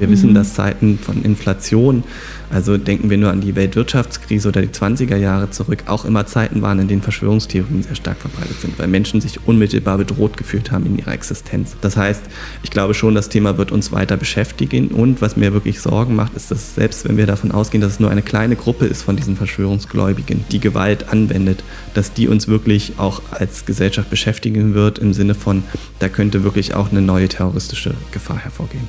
Wir mhm. wissen, dass Zeiten von Inflation, also denken wir nur an die Weltwirtschaftskrise oder die 20er Jahre zurück, auch immer Zeiten waren, in denen Verschwörungstheorien sehr stark verbreitet sind, weil Menschen sich unmittelbar bedroht gefühlt haben in ihrer Existenz. Das heißt, ich glaube schon, das Thema wird uns weiter beschäftigen und was mir wirklich Sorgen macht, ist, dass selbst wenn wir davon ausgehen, dass es nur eine kleine Gruppe ist von diesen Verschwörungsgläubigen, die Gewalt anwendet, dass die uns wirklich auch als Gesellschaft beschäftigen wird im Sinne von, da könnte wirklich auch eine neue terroristische Gefahr hervorgehen.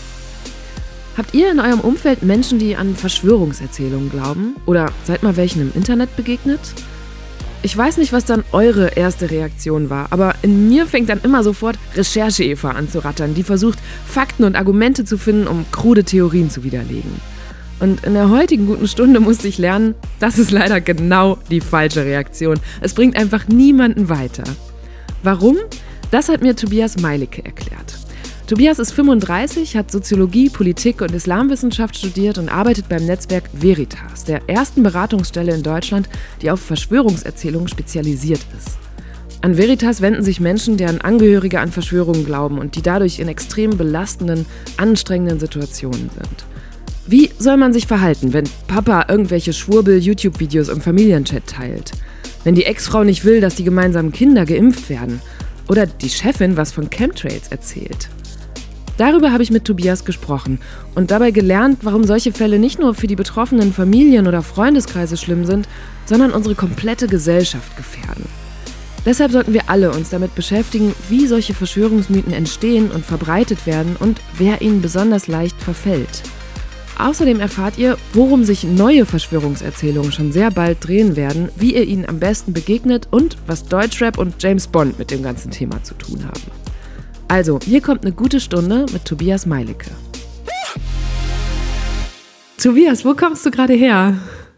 Habt ihr in eurem Umfeld Menschen, die an Verschwörungserzählungen glauben? Oder seid mal welchen im Internet begegnet? Ich weiß nicht, was dann eure erste Reaktion war, aber in mir fängt dann immer sofort Recherche-Eva an zu rattern, die versucht, Fakten und Argumente zu finden, um krude Theorien zu widerlegen. Und in der heutigen guten Stunde musste ich lernen, das ist leider genau die falsche Reaktion. Es bringt einfach niemanden weiter. Warum? Das hat mir Tobias Meilicke erklärt. Tobias ist 35, hat Soziologie, Politik und Islamwissenschaft studiert und arbeitet beim Netzwerk Veritas, der ersten Beratungsstelle in Deutschland, die auf Verschwörungserzählungen spezialisiert ist. An Veritas wenden sich Menschen, deren Angehörige an Verschwörungen glauben und die dadurch in extrem belastenden, anstrengenden Situationen sind. Wie soll man sich verhalten, wenn Papa irgendwelche Schwurbel-YouTube-Videos im Familienchat teilt? Wenn die Ex-Frau nicht will, dass die gemeinsamen Kinder geimpft werden? Oder die Chefin was von Chemtrails erzählt? Darüber habe ich mit Tobias gesprochen und dabei gelernt, warum solche Fälle nicht nur für die betroffenen Familien oder Freundeskreise schlimm sind, sondern unsere komplette Gesellschaft gefährden. Deshalb sollten wir alle uns damit beschäftigen, wie solche Verschwörungsmythen entstehen und verbreitet werden und wer ihnen besonders leicht verfällt. Außerdem erfahrt ihr, worum sich neue Verschwörungserzählungen schon sehr bald drehen werden, wie ihr ihnen am besten begegnet und was Deutschrap und James Bond mit dem ganzen Thema zu tun haben. Also, hier kommt eine gute Stunde mit Tobias Meilicke. Tobias, wo kommst du gerade her?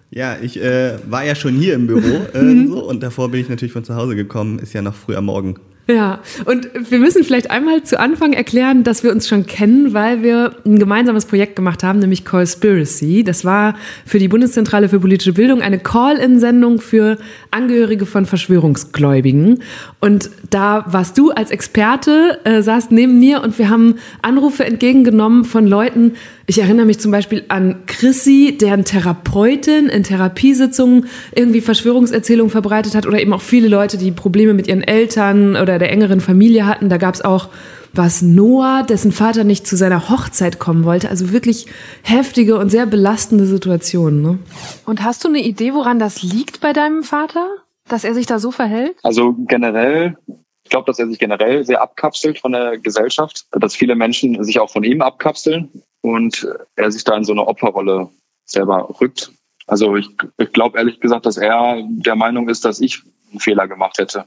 Ja, ich äh, war ja schon hier im Büro äh, so, und davor bin ich natürlich von zu Hause gekommen. Ist ja noch früh am Morgen. Ja, und wir müssen vielleicht einmal zu Anfang erklären, dass wir uns schon kennen, weil wir ein gemeinsames Projekt gemacht haben, nämlich Callspiracy. Das war für die Bundeszentrale für politische Bildung eine Call-in-Sendung für Angehörige von Verschwörungsgläubigen. Und da warst du als Experte, äh, saßt neben mir und wir haben Anrufe entgegengenommen von Leuten, ich erinnere mich zum Beispiel an Chrissy, deren Therapeutin in Therapiesitzungen irgendwie Verschwörungserzählungen verbreitet hat oder eben auch viele Leute, die Probleme mit ihren Eltern oder der engeren Familie hatten. Da gab es auch was Noah, dessen Vater nicht zu seiner Hochzeit kommen wollte. Also wirklich heftige und sehr belastende Situationen. Ne? Und hast du eine Idee, woran das liegt bei deinem Vater, dass er sich da so verhält? Also generell ich glaube, dass er sich generell sehr abkapselt von der Gesellschaft, dass viele Menschen sich auch von ihm abkapseln und er sich da in so eine Opferrolle selber rückt. Also ich, ich glaube ehrlich gesagt, dass er der Meinung ist, dass ich einen Fehler gemacht hätte.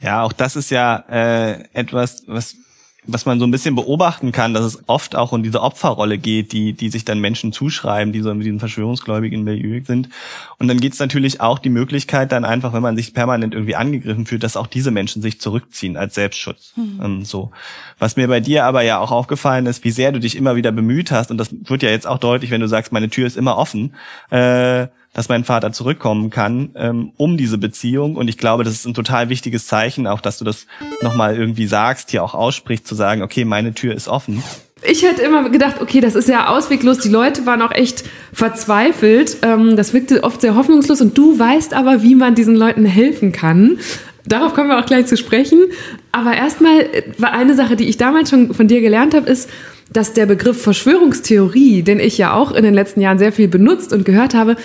Ja, auch das ist ja äh, etwas, was was man so ein bisschen beobachten kann, dass es oft auch um diese Opferrolle geht, die, die sich dann Menschen zuschreiben, die so in diesem verschwörungsgläubigen Milieu sind. Und dann gibt es natürlich auch die Möglichkeit dann einfach, wenn man sich permanent irgendwie angegriffen fühlt, dass auch diese Menschen sich zurückziehen als Selbstschutz. Mhm. Ähm, so. Was mir bei dir aber ja auch aufgefallen ist, wie sehr du dich immer wieder bemüht hast, und das wird ja jetzt auch deutlich, wenn du sagst, meine Tür ist immer offen, äh, dass mein Vater zurückkommen kann, ähm, um diese Beziehung. Und ich glaube, das ist ein total wichtiges Zeichen, auch dass du das nochmal irgendwie sagst, hier auch aussprichst, zu sagen, okay, meine Tür ist offen. Ich hätte immer gedacht, okay, das ist ja ausweglos. Die Leute waren auch echt verzweifelt. Ähm, das wirkte oft sehr hoffnungslos. Und du weißt aber, wie man diesen Leuten helfen kann. Darauf kommen wir auch gleich zu sprechen. Aber erstmal war eine Sache, die ich damals schon von dir gelernt habe, ist, dass der Begriff Verschwörungstheorie, den ich ja auch in den letzten Jahren sehr viel benutzt und gehört habe,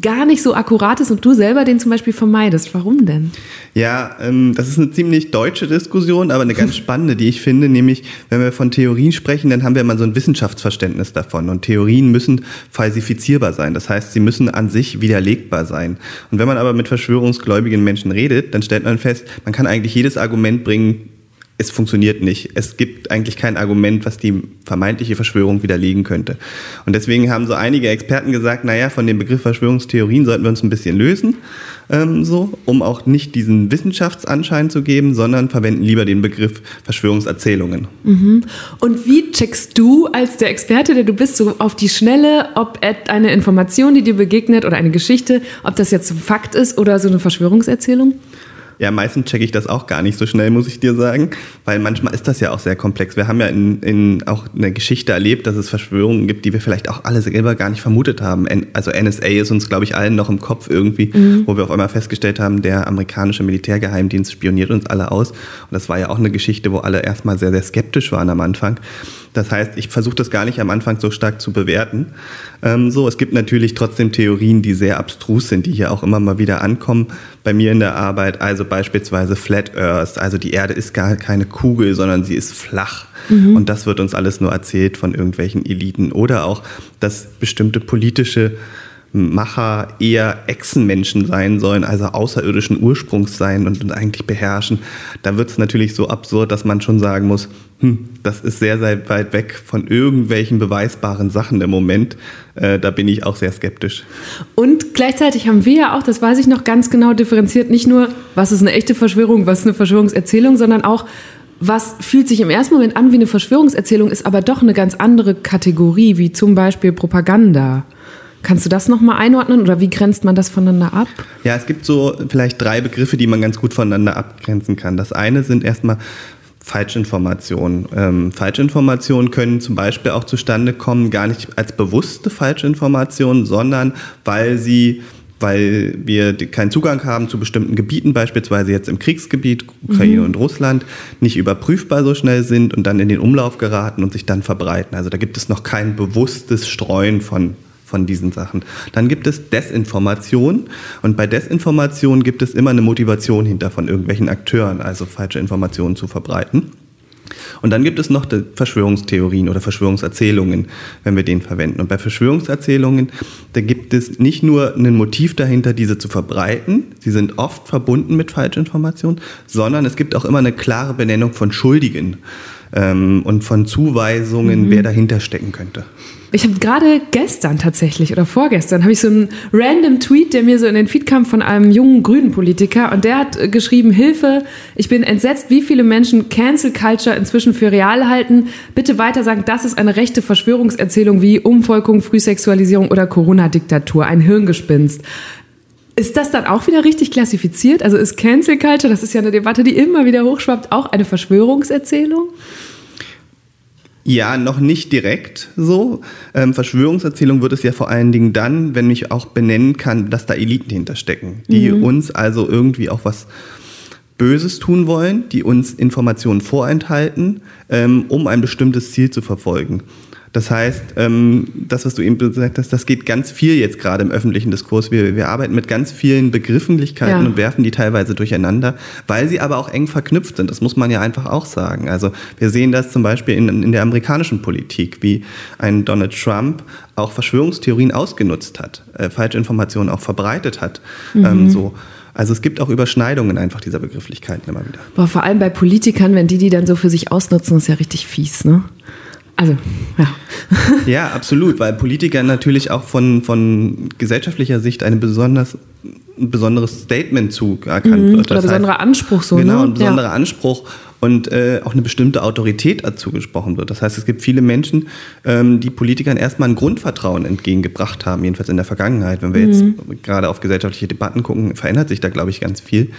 gar nicht so akkurat ist und du selber den zum Beispiel vermeidest. Warum denn? Ja, ähm, das ist eine ziemlich deutsche Diskussion, aber eine ganz spannende, die ich finde, nämlich wenn wir von Theorien sprechen, dann haben wir immer so ein Wissenschaftsverständnis davon und Theorien müssen falsifizierbar sein. Das heißt, sie müssen an sich widerlegbar sein. Und wenn man aber mit verschwörungsgläubigen Menschen redet, dann stellt man fest, man kann eigentlich jedes Argument bringen, es funktioniert nicht. Es gibt eigentlich kein Argument, was die vermeintliche Verschwörung widerlegen könnte. Und deswegen haben so einige Experten gesagt, naja, von dem Begriff Verschwörungstheorien sollten wir uns ein bisschen lösen, ähm, so, um auch nicht diesen Wissenschaftsanschein zu geben, sondern verwenden lieber den Begriff Verschwörungserzählungen. Mhm. Und wie checkst du als der Experte, der du bist, so auf die Schnelle, ob eine Information, die dir begegnet oder eine Geschichte, ob das jetzt ein Fakt ist oder so eine Verschwörungserzählung? Ja, meistens checke ich das auch gar nicht so schnell, muss ich dir sagen, weil manchmal ist das ja auch sehr komplex. Wir haben ja in, in auch eine Geschichte erlebt, dass es Verschwörungen gibt, die wir vielleicht auch alle selber gar nicht vermutet haben. Also NSA ist uns, glaube ich, allen noch im Kopf irgendwie, mhm. wo wir auf einmal festgestellt haben, der amerikanische Militärgeheimdienst spioniert uns alle aus. Und das war ja auch eine Geschichte, wo alle erstmal sehr, sehr skeptisch waren am Anfang. Das heißt, ich versuche das gar nicht am Anfang so stark zu bewerten. Ähm, so, es gibt natürlich trotzdem Theorien, die sehr abstrus sind, die hier auch immer mal wieder ankommen bei mir in der Arbeit. Also beispielsweise Flat Earth, also die Erde ist gar keine Kugel, sondern sie ist flach. Mhm. Und das wird uns alles nur erzählt von irgendwelchen Eliten. Oder auch, dass bestimmte politische Macher eher Echsenmenschen sein sollen, also außerirdischen Ursprungs sein und, und eigentlich beherrschen, da wird es natürlich so absurd, dass man schon sagen muss, hm, das ist sehr, sehr weit weg von irgendwelchen beweisbaren Sachen im Moment. Äh, da bin ich auch sehr skeptisch. Und gleichzeitig haben wir ja auch, das weiß ich noch ganz genau, differenziert nicht nur, was ist eine echte Verschwörung, was ist eine Verschwörungserzählung, sondern auch, was fühlt sich im ersten Moment an wie eine Verschwörungserzählung, ist aber doch eine ganz andere Kategorie, wie zum Beispiel Propaganda. Kannst du das nochmal einordnen oder wie grenzt man das voneinander ab? Ja, es gibt so vielleicht drei Begriffe, die man ganz gut voneinander abgrenzen kann. Das eine sind erstmal Falschinformationen. Ähm, Falschinformationen können zum Beispiel auch zustande kommen, gar nicht als bewusste Falschinformationen, sondern weil sie weil wir keinen Zugang haben zu bestimmten Gebieten, beispielsweise jetzt im Kriegsgebiet, Ukraine mhm. und Russland, nicht überprüfbar so schnell sind und dann in den Umlauf geraten und sich dann verbreiten. Also da gibt es noch kein bewusstes Streuen von von diesen Sachen. Dann gibt es Desinformation und bei Desinformation gibt es immer eine Motivation hinter von irgendwelchen Akteuren, also falsche Informationen zu verbreiten. Und dann gibt es noch Verschwörungstheorien oder Verschwörungserzählungen, wenn wir den verwenden. Und bei Verschwörungserzählungen, da gibt es nicht nur ein Motiv dahinter, diese zu verbreiten, sie sind oft verbunden mit Falschinformationen, sondern es gibt auch immer eine klare Benennung von Schuldigen ähm, und von Zuweisungen, mhm. wer dahinter stecken könnte. Ich habe gerade gestern tatsächlich oder vorgestern habe ich so einen random Tweet, der mir so in den Feed kam von einem jungen grünen Politiker und der hat äh, geschrieben: Hilfe, ich bin entsetzt, wie viele Menschen Cancel Culture inzwischen für real halten. Bitte weiter sagen, das ist eine rechte Verschwörungserzählung wie Umvolkung, Frühsexualisierung oder Corona-Diktatur, ein Hirngespinst. Ist das dann auch wieder richtig klassifiziert? Also ist Cancel Culture, das ist ja eine Debatte, die immer wieder hochschwappt, auch eine Verschwörungserzählung? Ja, noch nicht direkt so. Ähm, Verschwörungserzählung wird es ja vor allen Dingen dann, wenn ich auch benennen kann, dass da Eliten hinterstecken, die mhm. uns also irgendwie auch was Böses tun wollen, die uns Informationen vorenthalten, ähm, um ein bestimmtes Ziel zu verfolgen. Das heißt, ähm, das, was du eben gesagt hast, das geht ganz viel jetzt gerade im öffentlichen Diskurs. Wir, wir arbeiten mit ganz vielen Begrifflichkeiten ja. und werfen die teilweise durcheinander, weil sie aber auch eng verknüpft sind. Das muss man ja einfach auch sagen. Also wir sehen das zum Beispiel in, in der amerikanischen Politik, wie ein Donald Trump auch Verschwörungstheorien ausgenutzt hat, äh, falsche Informationen auch verbreitet hat. Mhm. Ähm, so. Also es gibt auch Überschneidungen einfach dieser Begrifflichkeiten immer wieder. Boah, vor allem bei Politikern, wenn die die dann so für sich ausnutzen, ist ja richtig fies, ne? Also, ja. ja, absolut, weil Politiker natürlich auch von, von gesellschaftlicher Sicht eine besonders ein besonderes Statement zuerkannt mhm, wird. Das oder besonderer heißt, Anspruch so. Genau, ne? ein besonderer ja. Anspruch und äh, auch eine bestimmte Autorität dazu gesprochen wird. Das heißt, es gibt viele Menschen, ähm, die Politikern erstmal ein Grundvertrauen entgegengebracht haben, jedenfalls in der Vergangenheit. Wenn wir mhm. jetzt gerade auf gesellschaftliche Debatten gucken, verändert sich da, glaube ich, ganz viel.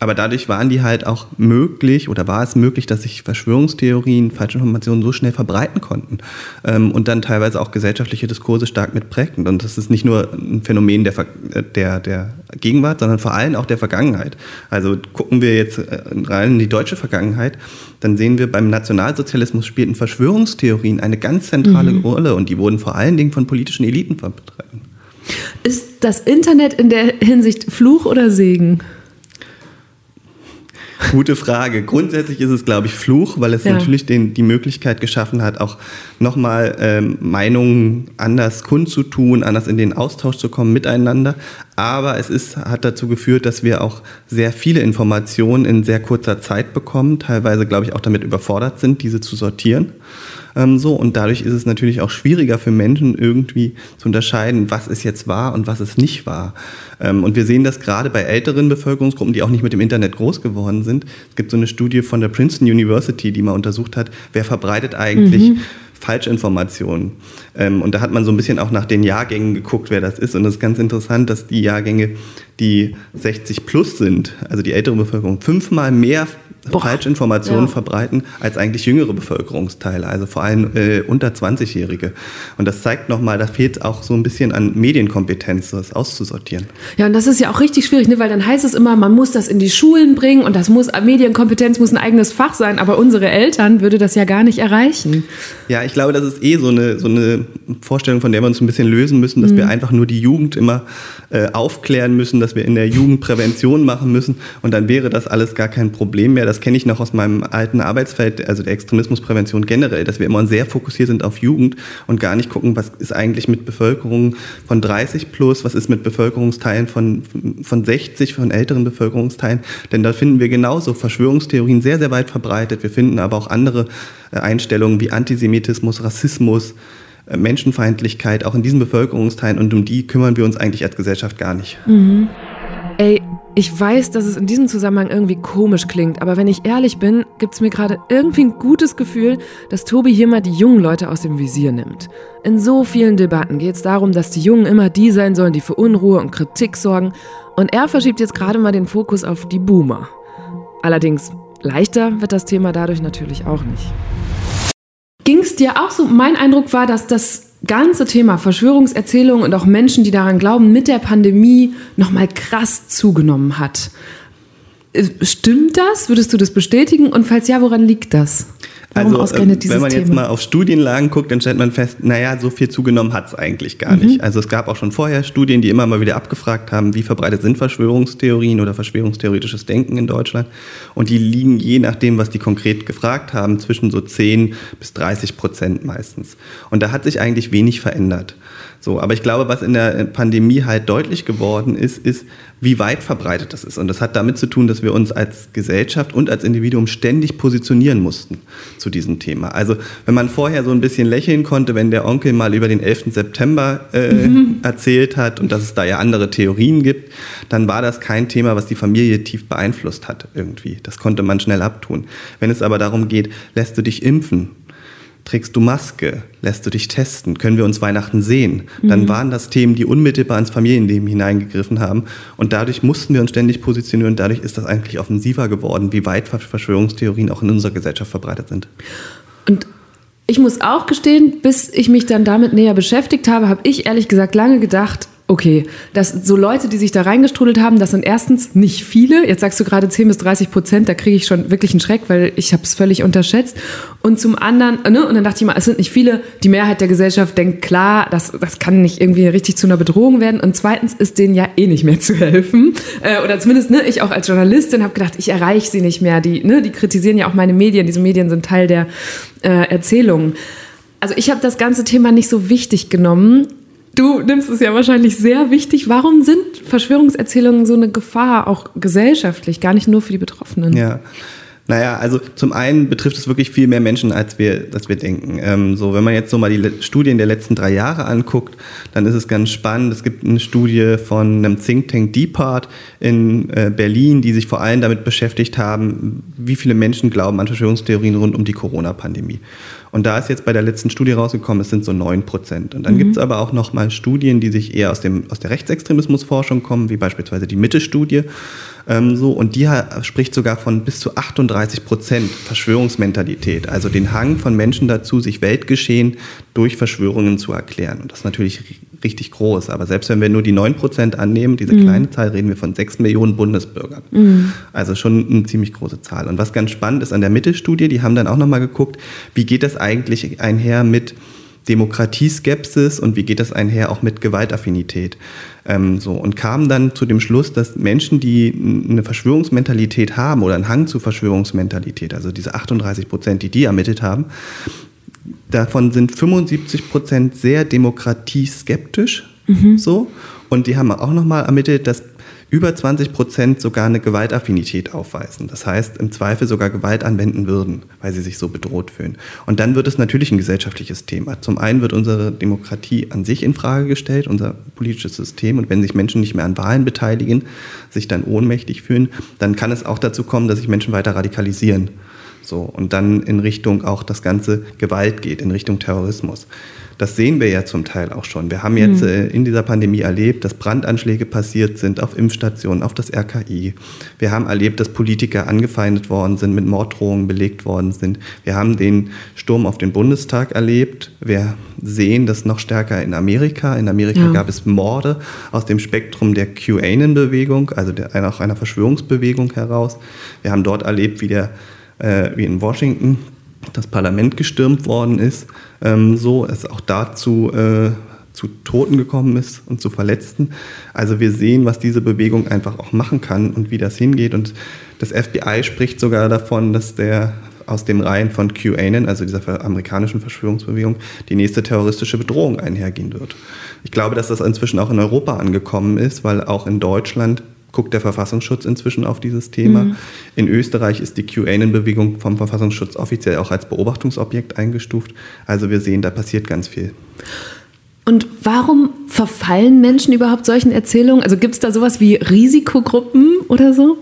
Aber dadurch waren die halt auch möglich oder war es möglich, dass sich Verschwörungstheorien, Falschinformationen so schnell verbreiten konnten ähm, und dann teilweise auch gesellschaftliche Diskurse stark mitprägten. Und das ist nicht nur ein Phänomen der, der, der Gegenwart, sondern vor allem auch der Vergangenheit. Also gucken wir jetzt äh, rein in die deutsche Vergangenheit Vergangenheit, dann sehen wir, beim Nationalsozialismus spielten Verschwörungstheorien eine ganz zentrale mhm. Rolle und die wurden vor allen Dingen von politischen Eliten vertreten. Ist das Internet in der Hinsicht Fluch oder Segen? Gute Frage. Grundsätzlich ist es, glaube ich, Fluch, weil es ja. natürlich den, die Möglichkeit geschaffen hat, auch nochmal ähm, Meinungen anders kundzutun, anders in den Austausch zu kommen miteinander. Aber es ist, hat dazu geführt, dass wir auch sehr viele Informationen in sehr kurzer Zeit bekommen, teilweise, glaube ich, auch damit überfordert sind, diese zu sortieren. Ähm, so, und dadurch ist es natürlich auch schwieriger für Menschen irgendwie zu unterscheiden, was ist jetzt wahr und was ist nicht wahr. Ähm, und wir sehen das gerade bei älteren Bevölkerungsgruppen, die auch nicht mit dem Internet groß geworden sind. Es gibt so eine Studie von der Princeton University, die mal untersucht hat, wer verbreitet eigentlich mhm. Falschinformationen. Ähm, und da hat man so ein bisschen auch nach den Jahrgängen geguckt, wer das ist. Und es ist ganz interessant, dass die Jahrgänge, die 60 plus sind, also die ältere Bevölkerung, fünfmal mehr. Falschinformationen ja. verbreiten als eigentlich jüngere Bevölkerungsteile, also vor allem äh, unter 20-Jährige. Und das zeigt nochmal, da fehlt auch so ein bisschen an Medienkompetenz, das auszusortieren. Ja, und das ist ja auch richtig schwierig, ne? weil dann heißt es immer, man muss das in die Schulen bringen und das muss, Medienkompetenz muss ein eigenes Fach sein, aber unsere Eltern würde das ja gar nicht erreichen. Ja, ich glaube, das ist eh so eine, so eine Vorstellung, von der wir uns ein bisschen lösen müssen, dass mhm. wir einfach nur die Jugend immer äh, aufklären müssen, dass wir in der Jugend Prävention machen müssen und dann wäre das alles gar kein Problem mehr. Das kenne ich noch aus meinem alten Arbeitsfeld, also der Extremismusprävention generell, dass wir immer sehr fokussiert sind auf Jugend und gar nicht gucken, was ist eigentlich mit Bevölkerung von 30 plus, was ist mit Bevölkerungsteilen von, von 60, von älteren Bevölkerungsteilen. Denn da finden wir genauso Verschwörungstheorien sehr, sehr weit verbreitet. Wir finden aber auch andere äh, Einstellungen wie Antisemitismus, Rassismus, äh, Menschenfeindlichkeit auch in diesen Bevölkerungsteilen und um die kümmern wir uns eigentlich als Gesellschaft gar nicht. Mhm. Ey, ich weiß, dass es in diesem Zusammenhang irgendwie komisch klingt, aber wenn ich ehrlich bin, gibt es mir gerade irgendwie ein gutes Gefühl, dass Tobi hier mal die jungen Leute aus dem Visier nimmt. In so vielen Debatten geht es darum, dass die Jungen immer die sein sollen, die für Unruhe und Kritik sorgen, und er verschiebt jetzt gerade mal den Fokus auf die Boomer. Allerdings, leichter wird das Thema dadurch natürlich auch nicht. Ging es dir auch so? Mein Eindruck war, dass das ganze Thema Verschwörungserzählungen und auch Menschen, die daran glauben, mit der Pandemie nochmal krass zugenommen hat. Äh, stimmt das? Würdest du das bestätigen? Und falls ja, woran liegt das? Warum also, äh, wenn man jetzt mal auf Studienlagen guckt, dann stellt man fest, naja, so viel zugenommen hat es eigentlich gar mhm. nicht. Also es gab auch schon vorher Studien, die immer mal wieder abgefragt haben, wie verbreitet sind Verschwörungstheorien oder verschwörungstheoretisches Denken in Deutschland. Und die liegen je nachdem, was die konkret gefragt haben, zwischen so 10 bis 30 Prozent meistens. Und da hat sich eigentlich wenig verändert. So, aber ich glaube, was in der Pandemie halt deutlich geworden ist, ist, wie weit verbreitet das ist. Und das hat damit zu tun, dass wir uns als Gesellschaft und als Individuum ständig positionieren mussten zu diesem Thema. Also wenn man vorher so ein bisschen lächeln konnte, wenn der Onkel mal über den 11. September äh, mhm. erzählt hat und dass es da ja andere Theorien gibt, dann war das kein Thema, was die Familie tief beeinflusst hat irgendwie. Das konnte man schnell abtun. Wenn es aber darum geht, lässt du dich impfen, Trägst du Maske? Lässt du dich testen? Können wir uns Weihnachten sehen? Dann mhm. waren das Themen, die unmittelbar ins Familienleben hineingegriffen haben. Und dadurch mussten wir uns ständig positionieren. Und dadurch ist das eigentlich offensiver geworden, wie weit Verschwörungstheorien auch in unserer Gesellschaft verbreitet sind. Und ich muss auch gestehen, bis ich mich dann damit näher beschäftigt habe, habe ich ehrlich gesagt lange gedacht, Okay, dass so Leute, die sich da reingestrudelt haben, das sind erstens nicht viele. Jetzt sagst du gerade 10 bis 30 Prozent, da kriege ich schon wirklich einen Schreck, weil ich habe es völlig unterschätzt. Und zum anderen, ne, und dann dachte ich mal, es sind nicht viele. Die Mehrheit der Gesellschaft denkt, klar, das, das kann nicht irgendwie richtig zu einer Bedrohung werden. Und zweitens ist denen ja eh nicht mehr zu helfen. Äh, oder zumindest, ne, ich auch als Journalistin habe gedacht, ich erreiche sie nicht mehr. Die, ne, die kritisieren ja auch meine Medien. Diese Medien sind Teil der äh, Erzählungen. Also ich habe das ganze Thema nicht so wichtig genommen Du nimmst es ja wahrscheinlich sehr wichtig. Warum sind Verschwörungserzählungen so eine Gefahr, auch gesellschaftlich, gar nicht nur für die Betroffenen? Ja. Naja, also zum einen betrifft es wirklich viel mehr Menschen, als wir, als wir denken. Ähm, so, wenn man jetzt so mal die Studien der letzten drei Jahre anguckt, dann ist es ganz spannend. Es gibt eine Studie von einem Think Tank Depart in äh, Berlin, die sich vor allem damit beschäftigt haben, wie viele Menschen glauben an Verschwörungstheorien rund um die Corona-Pandemie. Und da ist jetzt bei der letzten Studie rausgekommen, es sind so 9 Prozent. Und dann mhm. gibt es aber auch noch mal Studien, die sich eher aus, dem, aus der Rechtsextremismusforschung kommen, wie beispielsweise die Mitte-Studie. Ähm, so, und die spricht sogar von bis zu 38 Prozent Verschwörungsmentalität, also den Hang von Menschen dazu, sich Weltgeschehen durch Verschwörungen zu erklären. Und das ist natürlich richtig groß. Aber selbst wenn wir nur die 9 Prozent annehmen, diese mhm. kleine Zahl, reden wir von 6 Millionen Bundesbürgern. Mhm. Also schon eine ziemlich große Zahl. Und was ganz spannend ist an der Mittelstudie, die haben dann auch nochmal geguckt, wie geht das eigentlich einher mit Demokratieskepsis und wie geht das einher auch mit Gewaltaffinität. Ähm, so, und kamen dann zu dem Schluss, dass Menschen, die eine Verschwörungsmentalität haben oder einen Hang zu Verschwörungsmentalität, also diese 38 Prozent, die die ermittelt haben, davon sind 75 Prozent sehr demokratieskeptisch. Mhm. So. Und die haben auch nochmal ermittelt, dass über 20 Prozent sogar eine Gewaltaffinität aufweisen. Das heißt, im Zweifel sogar Gewalt anwenden würden, weil sie sich so bedroht fühlen. Und dann wird es natürlich ein gesellschaftliches Thema. Zum einen wird unsere Demokratie an sich in Frage gestellt, unser politisches System. Und wenn sich Menschen nicht mehr an Wahlen beteiligen, sich dann ohnmächtig fühlen, dann kann es auch dazu kommen, dass sich Menschen weiter radikalisieren. So, und dann in Richtung auch das ganze Gewalt geht, in Richtung Terrorismus. Das sehen wir ja zum Teil auch schon. Wir haben jetzt mhm. äh, in dieser Pandemie erlebt, dass Brandanschläge passiert sind auf Impfstationen, auf das RKI. Wir haben erlebt, dass Politiker angefeindet worden sind, mit Morddrohungen belegt worden sind. Wir haben den Sturm auf den Bundestag erlebt. Wir sehen das noch stärker in Amerika. In Amerika ja. gab es Morde aus dem Spektrum der QAnon-Bewegung, also der, auch einer Verschwörungsbewegung heraus. Wir haben dort erlebt, wie, der, äh, wie in Washington das Parlament gestürmt worden ist, ähm, so es auch dazu äh, zu Toten gekommen ist und zu Verletzten. Also wir sehen, was diese Bewegung einfach auch machen kann und wie das hingeht. Und das FBI spricht sogar davon, dass der aus den Reihen von QAnon, also dieser amerikanischen Verschwörungsbewegung, die nächste terroristische Bedrohung einhergehen wird. Ich glaube, dass das inzwischen auch in Europa angekommen ist, weil auch in Deutschland guckt der Verfassungsschutz inzwischen auf dieses Thema. Mhm. In Österreich ist die QAnon-Bewegung vom Verfassungsschutz offiziell auch als Beobachtungsobjekt eingestuft. Also wir sehen, da passiert ganz viel. Und warum verfallen Menschen überhaupt solchen Erzählungen? Also gibt es da sowas wie Risikogruppen oder so?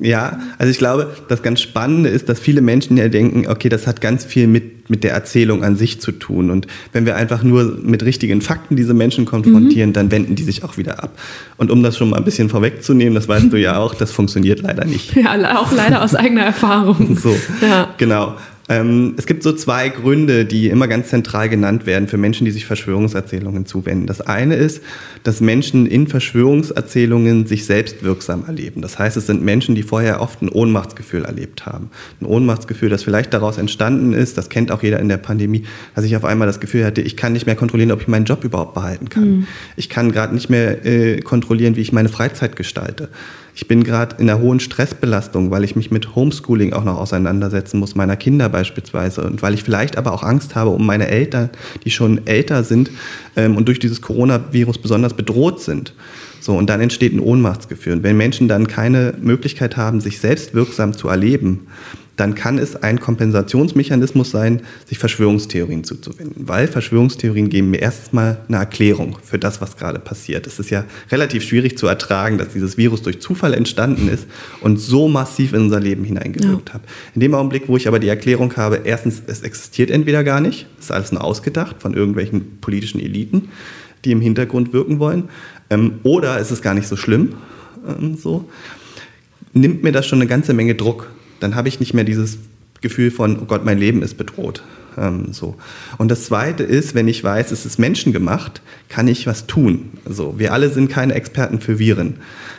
Ja, also ich glaube, das ganz Spannende ist, dass viele Menschen ja denken, okay, das hat ganz viel mit, mit der Erzählung an sich zu tun. Und wenn wir einfach nur mit richtigen Fakten diese Menschen konfrontieren, mhm. dann wenden die sich auch wieder ab. Und um das schon mal ein bisschen vorwegzunehmen, das weißt du ja auch, das funktioniert leider nicht. Ja, auch leider aus eigener Erfahrung. So, ja. genau. Ähm, es gibt so zwei Gründe, die immer ganz zentral genannt werden für Menschen, die sich Verschwörungserzählungen zuwenden. Das eine ist, dass Menschen in Verschwörungserzählungen sich selbst wirksam erleben. Das heißt, es sind Menschen, die vorher oft ein Ohnmachtsgefühl erlebt haben. Ein Ohnmachtsgefühl, das vielleicht daraus entstanden ist, das kennt auch jeder in der Pandemie, dass ich auf einmal das Gefühl hatte, ich kann nicht mehr kontrollieren, ob ich meinen Job überhaupt behalten kann. Mhm. Ich kann gerade nicht mehr äh, kontrollieren, wie ich meine Freizeit gestalte. Ich bin gerade in einer hohen Stressbelastung, weil ich mich mit Homeschooling auch noch auseinandersetzen muss, meiner Kinder beispielsweise. Und weil ich vielleicht aber auch Angst habe um meine Eltern, die schon älter sind ähm, und durch dieses Coronavirus besonders bedroht sind. So, und dann entsteht ein Ohnmachtsgefühl. Und wenn Menschen dann keine Möglichkeit haben, sich selbst wirksam zu erleben, dann kann es ein Kompensationsmechanismus sein, sich Verschwörungstheorien zuzuwenden. Weil Verschwörungstheorien geben mir erstmal eine Erklärung für das, was gerade passiert. Es ist ja relativ schwierig zu ertragen, dass dieses Virus durch Zufall entstanden ist und so massiv in unser Leben hineingewirkt ja. hat. In dem Augenblick, wo ich aber die Erklärung habe, erstens, es existiert entweder gar nicht, es ist alles nur ausgedacht von irgendwelchen politischen Eliten, die im Hintergrund wirken wollen, ähm, oder es ist gar nicht so schlimm, ähm, so, nimmt mir das schon eine ganze Menge Druck dann habe ich nicht mehr dieses Gefühl von, oh Gott, mein Leben ist bedroht. Ähm, so. Und das Zweite ist, wenn ich weiß, es ist menschengemacht, kann ich was tun. So, wir alle sind keine Experten für Viren.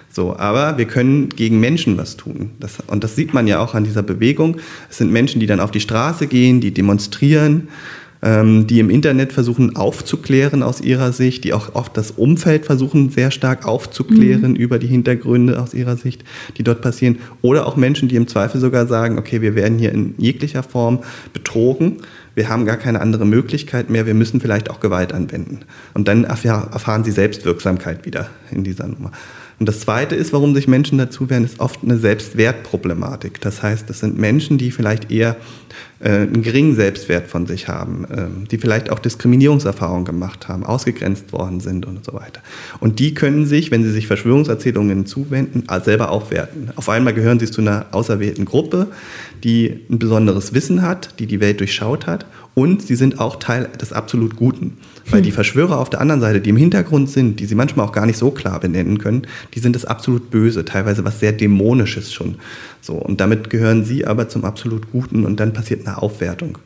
So, aber wir können gegen Menschen was tun. Das, und das sieht man ja auch an dieser Bewegung. Es sind Menschen, die dann auf die Straße gehen, die demonstrieren, die im Internet versuchen aufzuklären aus ihrer Sicht, die auch oft das Umfeld versuchen sehr stark aufzuklären mhm. über die Hintergründe aus ihrer Sicht, die dort passieren. Oder auch Menschen, die im Zweifel sogar sagen, okay, wir werden hier in jeglicher Form betrogen, wir haben gar keine andere Möglichkeit mehr, wir müssen vielleicht auch Gewalt anwenden. Und dann erfahren sie Selbstwirksamkeit wieder in dieser Nummer. Und das Zweite ist, warum sich Menschen dazu wehren, ist oft eine Selbstwertproblematik. Das heißt, das sind Menschen, die vielleicht eher einen geringen Selbstwert von sich haben, äh, die vielleicht auch Diskriminierungserfahrungen gemacht haben, ausgegrenzt worden sind und so weiter. Und die können sich, wenn sie sich Verschwörungserzählungen zuwenden, selber aufwerten. Auf einmal gehören sie zu einer auserwählten Gruppe, die ein besonderes Wissen hat, die die Welt durchschaut hat und sie sind auch Teil des absolut Guten. Weil die hm. Verschwörer auf der anderen Seite, die im Hintergrund sind, die sie manchmal auch gar nicht so klar benennen können, die sind das absolut Böse, teilweise was sehr Dämonisches schon. So, und damit gehören sie aber zum absolut Guten und dann passiert eine Aufwertung.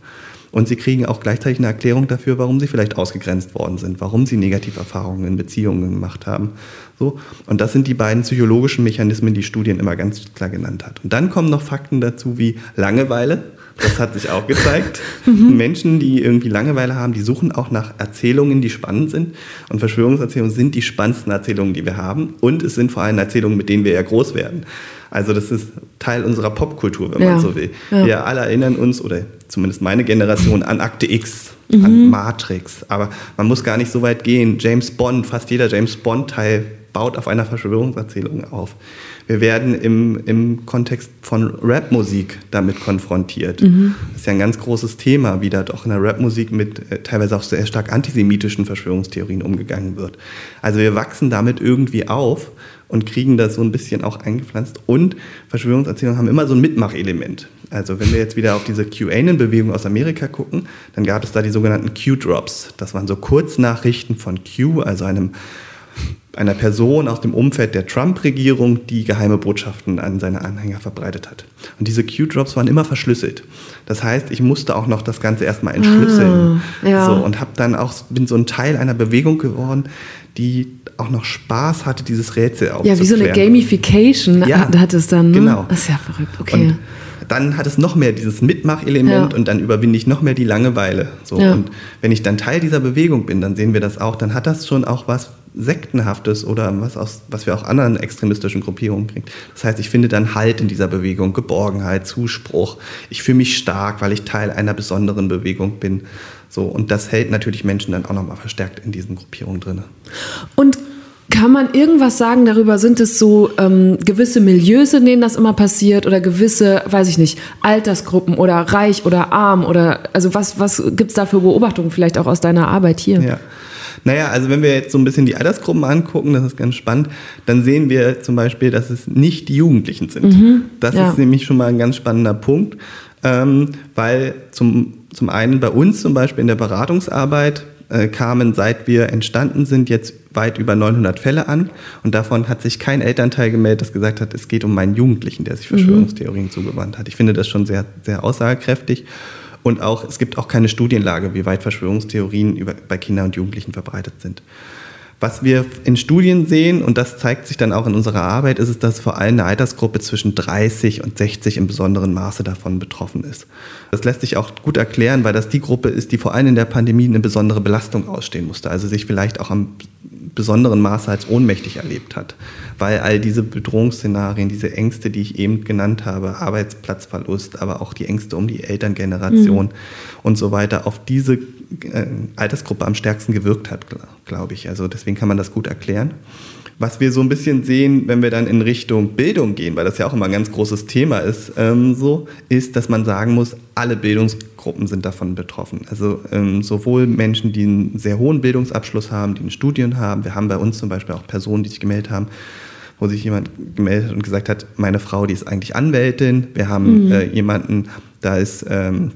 Und sie kriegen auch gleichzeitig eine Erklärung dafür, warum sie vielleicht ausgegrenzt worden sind, warum sie Negativerfahrungen in Beziehungen gemacht haben. So. Und das sind die beiden psychologischen Mechanismen, die Studien immer ganz klar genannt hat. Und dann kommen noch Fakten dazu wie Langeweile, Das hat sich auch gezeigt. Mhm. Menschen, die irgendwie Langeweile haben, die suchen auch nach Erzählungen, die spannend sind. Und Verschwörungserzählungen sind die spannendsten Erzählungen, die wir haben. Und es sind vor allem Erzählungen, mit denen wir ja groß werden. Also das ist Teil unserer Popkultur, wenn ja. man so will. Ja. Wir alle erinnern uns, oder zumindest meine Generation, an Akte X, mhm. an Matrix. Aber man muss gar nicht so weit gehen. James Bond, fast jeder James Bond-Teil baut auf einer Verschwörungserzählung auf. Wir werden im, im Kontext von Rapmusik damit konfrontiert. Mhm. Das ist ja ein ganz großes Thema, wie da doch in der Rapmusik mit äh, teilweise auch sehr stark antisemitischen Verschwörungstheorien umgegangen wird. Also wir wachsen damit irgendwie auf und kriegen das so ein bisschen auch eingepflanzt. Und Verschwörungserzählungen haben immer so ein Mitmachelement. Also wenn wir jetzt wieder auf diese QAnon-Bewegung aus Amerika gucken, dann gab es da die sogenannten Q-Drops. Das waren so Kurznachrichten von Q, also einem einer Person aus dem Umfeld der Trump-Regierung, die geheime Botschaften an seine Anhänger verbreitet hat. Und diese Q-Drops waren immer verschlüsselt. Das heißt, ich musste auch noch das Ganze erstmal entschlüsseln. Ah, ja. so, und habe dann auch, bin so ein Teil einer Bewegung geworden, die auch noch Spaß hatte, dieses Rätsel aufzuklären. Ja, wie so eine Gamification ja, hat es dann. Ne? Genau. Das ist ja verrückt, okay. Und dann hat es noch mehr dieses Mitmachelement ja. und dann überwinde ich noch mehr die Langeweile. So. Ja. Und wenn ich dann Teil dieser Bewegung bin, dann sehen wir das auch, dann hat das schon auch was Sektenhaftes oder was, aus, was wir auch anderen extremistischen Gruppierungen kriegen. Das heißt, ich finde dann Halt in dieser Bewegung, Geborgenheit, Zuspruch. Ich fühle mich stark, weil ich Teil einer besonderen Bewegung bin. So, und das hält natürlich Menschen dann auch nochmal verstärkt in diesen Gruppierungen drin. Und kann man irgendwas sagen darüber? Sind es so ähm, gewisse Milieus, in denen das immer passiert oder gewisse, weiß ich nicht, Altersgruppen oder reich oder arm oder also was, was gibt es da für Beobachtungen vielleicht auch aus deiner Arbeit hier? Ja. Naja, also wenn wir jetzt so ein bisschen die Altersgruppen angucken, das ist ganz spannend, dann sehen wir zum Beispiel, dass es nicht die Jugendlichen sind. Mhm, das ja. ist nämlich schon mal ein ganz spannender Punkt, ähm, weil zum, zum einen bei uns zum Beispiel in der Beratungsarbeit äh, kamen, seit wir entstanden sind, jetzt weit über 900 Fälle an. Und davon hat sich kein Elternteil gemeldet, das gesagt hat, es geht um meinen Jugendlichen, der sich mhm. Verschwörungstheorien mhm. zugewandt hat. Ich finde das schon sehr, sehr aussagekräftig. Und auch, es gibt auch keine Studienlage, wie weit Verschwörungstheorien über, bei Kindern und Jugendlichen verbreitet sind. Was wir in Studien sehen, und das zeigt sich dann auch in unserer Arbeit, ist es, dass vor allem eine Altersgruppe zwischen 30 und 60 im besonderen Maße davon betroffen ist. Das lässt sich auch gut erklären, weil das die Gruppe ist, die vor allem in der Pandemie eine besondere Belastung ausstehen musste, also sich vielleicht auch am besonderen Maße als ohnmächtig erlebt hat, weil all diese Bedrohungsszenarien, diese Ängste, die ich eben genannt habe, Arbeitsplatzverlust, aber auch die Ängste um die Elterngeneration mhm. und so weiter, auf diese äh, Altersgruppe am stärksten gewirkt hat, glaube ich. Also deswegen kann man das gut erklären. Was wir so ein bisschen sehen, wenn wir dann in Richtung Bildung gehen, weil das ja auch immer ein ganz großes Thema ist, ähm, so, ist, dass man sagen muss, alle Bildungsgruppen sind davon betroffen. Also ähm, sowohl Menschen, die einen sehr hohen Bildungsabschluss haben, die ein Studium haben. Wir haben bei uns zum Beispiel auch Personen, die sich gemeldet haben, wo sich jemand gemeldet hat und gesagt hat, meine Frau, die ist eigentlich Anwältin. Wir haben mhm. äh, jemanden, da ist ähm,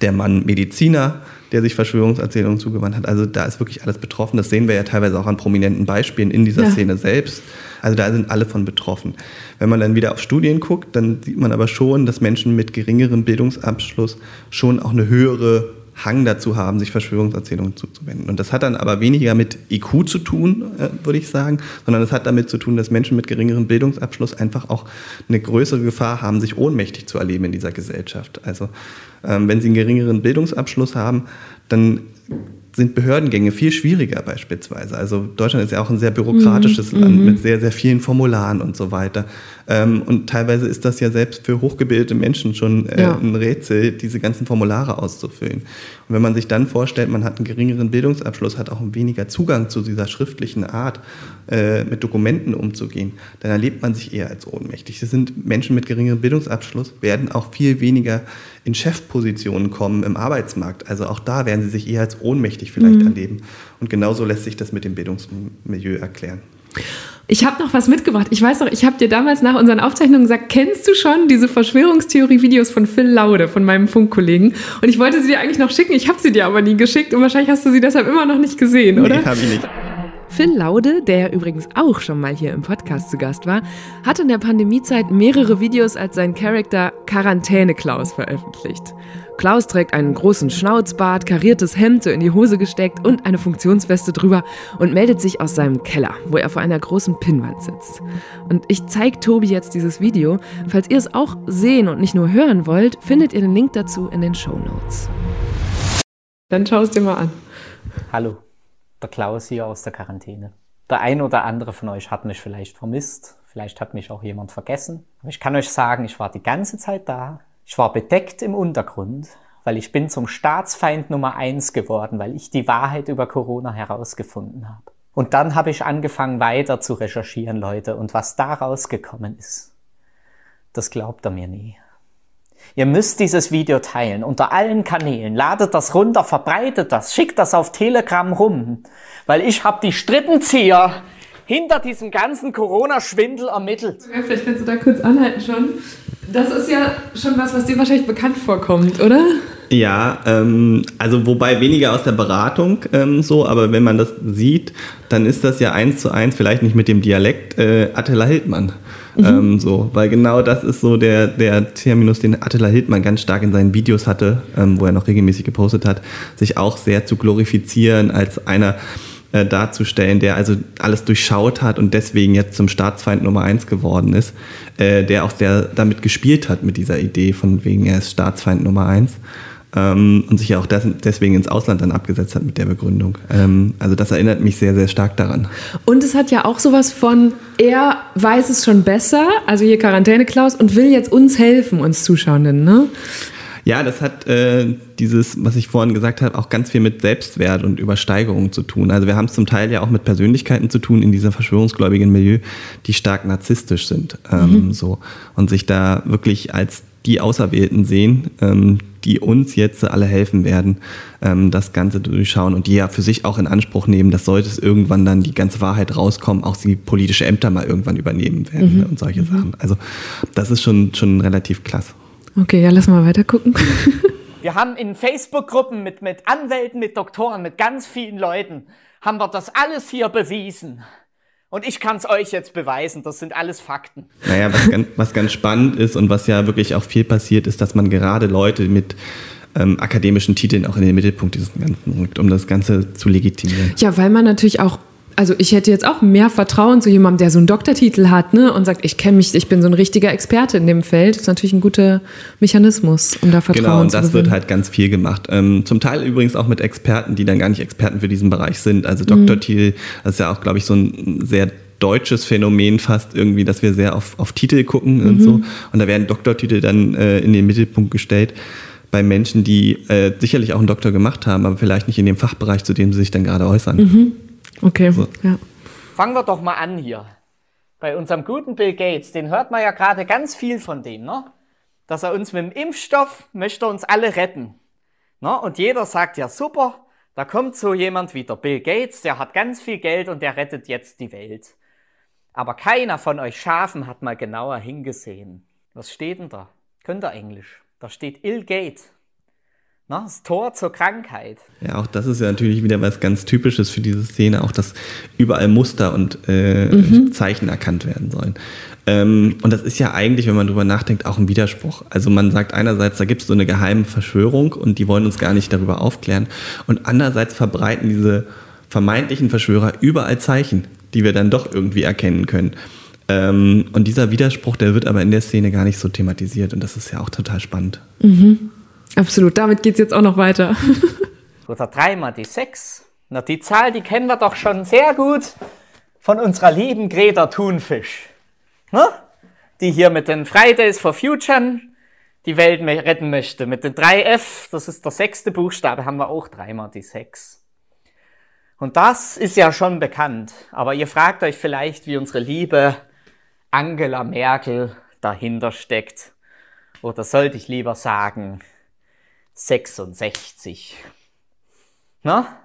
der Mann Mediziner der sich Verschwörungserzählungen zugewandt hat. Also da ist wirklich alles betroffen. Das sehen wir ja teilweise auch an prominenten Beispielen in dieser ja. Szene selbst. Also da sind alle von betroffen. Wenn man dann wieder auf Studien guckt, dann sieht man aber schon, dass Menschen mit geringerem Bildungsabschluss schon auch eine höhere Hang dazu haben, sich Verschwörungserzählungen zuzuwenden. Und das hat dann aber weniger mit IQ zu tun, äh, würde ich sagen, sondern es hat damit zu tun, dass Menschen mit geringerem Bildungsabschluss einfach auch eine größere Gefahr haben, sich ohnmächtig zu erleben in dieser Gesellschaft. Also ähm, wenn sie einen geringeren Bildungsabschluss haben, dann sind Behördengänge viel schwieriger beispielsweise. Also Deutschland ist ja auch ein sehr bürokratisches mhm. Land mhm. mit sehr, sehr vielen Formularen und so weiter. Ähm, und teilweise ist das ja selbst für hochgebildete Menschen schon äh, ja. ein Rätsel, diese ganzen Formulare auszufüllen. Und wenn man sich dann vorstellt, man hat einen geringeren Bildungsabschluss, hat auch weniger Zugang zu dieser schriftlichen Art, äh, mit Dokumenten umzugehen, dann erlebt man sich eher als ohnmächtig. Das sind Menschen mit geringerem Bildungsabschluss, werden auch viel weniger in Chefpositionen kommen im Arbeitsmarkt. Also auch da werden sie sich eher als ohnmächtig vielleicht mhm. erleben. Und genauso lässt sich das mit dem Bildungsmilieu erklären. Ich habe noch was mitgebracht. Ich weiß noch, ich habe dir damals nach unseren Aufzeichnungen gesagt, kennst du schon diese Verschwörungstheorie-Videos von Phil Laude, von meinem Funkkollegen? Und ich wollte sie dir eigentlich noch schicken, ich habe sie dir aber nie geschickt und wahrscheinlich hast du sie deshalb immer noch nicht gesehen, oder? Nee, habe ich nicht. Phil Laude, der übrigens auch schon mal hier im Podcast zu Gast war, hat in der Pandemiezeit mehrere Videos als sein Charakter Quarantäne Klaus veröffentlicht. Klaus trägt einen großen Schnauzbart, kariertes Hemd so in die Hose gesteckt und eine Funktionsweste drüber und meldet sich aus seinem Keller, wo er vor einer großen Pinnwand sitzt. Und ich zeige Tobi jetzt dieses Video. Falls ihr es auch sehen und nicht nur hören wollt, findet ihr den Link dazu in den Show Notes. Dann schau es dir mal an. Hallo, der Klaus hier aus der Quarantäne. Der ein oder andere von euch hat mich vielleicht vermisst, vielleicht hat mich auch jemand vergessen. Aber ich kann euch sagen, ich war die ganze Zeit da, ich war bedeckt im Untergrund, weil ich bin zum Staatsfeind Nummer eins geworden, weil ich die Wahrheit über Corona herausgefunden habe. Und dann habe ich angefangen weiter zu recherchieren, Leute, und was da rausgekommen ist, das glaubt er mir nie. Ihr müsst dieses Video teilen unter allen Kanälen. Ladet das runter, verbreitet das, schickt das auf Telegram rum, weil ich habe die Strippenzieher hinter diesem ganzen Corona-Schwindel ermittelt. Vielleicht kannst du da kurz anhalten schon. Das ist ja schon was, was dir wahrscheinlich bekannt vorkommt, oder? Ja, ähm, also wobei weniger aus der Beratung ähm, so, aber wenn man das sieht, dann ist das ja eins zu eins, vielleicht nicht mit dem Dialekt, äh, Attila Hildmann. Mhm. Ähm, so, weil genau das ist so der, der Terminus, den Attila Hildmann ganz stark in seinen Videos hatte, ähm, wo er noch regelmäßig gepostet hat, sich auch sehr zu glorifizieren als einer, äh, darzustellen, der also alles durchschaut hat und deswegen jetzt zum Staatsfeind Nummer eins geworden ist, äh, der auch sehr damit gespielt hat mit dieser Idee von wegen er ist Staatsfeind Nummer eins ähm, und sich ja auch das, deswegen ins Ausland dann abgesetzt hat mit der Begründung. Ähm, also das erinnert mich sehr, sehr stark daran. Und es hat ja auch sowas von, er weiß es schon besser, also hier Quarantäne Klaus, und will jetzt uns helfen, uns Zuschauenden, ne? Ja, das hat äh, dieses, was ich vorhin gesagt habe, auch ganz viel mit Selbstwert und Übersteigerung zu tun. Also wir haben es zum Teil ja auch mit Persönlichkeiten zu tun in dieser verschwörungsgläubigen Milieu, die stark narzisstisch sind, ähm, mhm. so und sich da wirklich als die Auserwählten sehen, ähm, die uns jetzt alle helfen werden, ähm, das Ganze durchschauen und die ja für sich auch in Anspruch nehmen, dass sollte es irgendwann dann die ganze Wahrheit rauskommen, auch sie politische Ämter mal irgendwann übernehmen werden mhm. und solche mhm. Sachen. Also das ist schon, schon relativ klasse. Okay, ja, lass mal weiter gucken. wir haben in Facebook-Gruppen mit, mit Anwälten, mit Doktoren, mit ganz vielen Leuten, haben wir das alles hier bewiesen. Und ich kann es euch jetzt beweisen, das sind alles Fakten. Naja, was ganz, was ganz spannend ist und was ja wirklich auch viel passiert, ist, dass man gerade Leute mit ähm, akademischen Titeln auch in den Mittelpunkt dieses Ganzen rückt, um das Ganze zu legitimieren. Ja, weil man natürlich auch also ich hätte jetzt auch mehr Vertrauen zu jemandem, der so einen Doktortitel hat, ne, und sagt, ich kenne mich, ich bin so ein richtiger Experte in dem Feld. Das ist natürlich ein guter Mechanismus, um da Vertrauen genau, und zu das gewinnen. wird halt ganz viel gemacht. Ähm, zum Teil übrigens auch mit Experten, die dann gar nicht Experten für diesen Bereich sind. Also Doktortitel, mhm. das ist ja auch, glaube ich, so ein sehr deutsches Phänomen fast irgendwie, dass wir sehr auf, auf Titel gucken mhm. und so. Und da werden Doktortitel dann äh, in den Mittelpunkt gestellt bei Menschen, die äh, sicherlich auch einen Doktor gemacht haben, aber vielleicht nicht in dem Fachbereich, zu dem sie sich dann gerade äußern. Mhm. Okay, so. ja. Fangen wir doch mal an hier. Bei unserem guten Bill Gates, den hört man ja gerade ganz viel von dem, ne? Dass er uns mit dem Impfstoff möchte uns alle retten. Ne? Und jeder sagt ja super, da kommt so jemand wie der Bill Gates, der hat ganz viel Geld und der rettet jetzt die Welt. Aber keiner von euch Schafen hat mal genauer hingesehen. Was steht denn da? Könnt ihr Englisch? Da steht Ill Gate. Das Tor zur Krankheit. Ja, auch das ist ja natürlich wieder was ganz Typisches für diese Szene, auch dass überall Muster und äh, mhm. Zeichen erkannt werden sollen. Ähm, und das ist ja eigentlich, wenn man drüber nachdenkt, auch ein Widerspruch. Also man sagt einerseits, da gibt es so eine geheime Verschwörung und die wollen uns gar nicht darüber aufklären. Und andererseits verbreiten diese vermeintlichen Verschwörer überall Zeichen, die wir dann doch irgendwie erkennen können. Ähm, und dieser Widerspruch, der wird aber in der Szene gar nicht so thematisiert und das ist ja auch total spannend. Mhm. Absolut, damit geht es jetzt auch noch weiter. Oder dreimal die sechs. Na, die Zahl, die kennen wir doch schon sehr gut von unserer lieben Greta Thunfisch. Ne? Die hier mit den Fridays for Future die Welt retten möchte. Mit den 3F, das ist der sechste Buchstabe, haben wir auch dreimal die sechs. Und das ist ja schon bekannt. Aber ihr fragt euch vielleicht, wie unsere liebe Angela Merkel dahinter steckt. Oder sollte ich lieber sagen, 66. Na?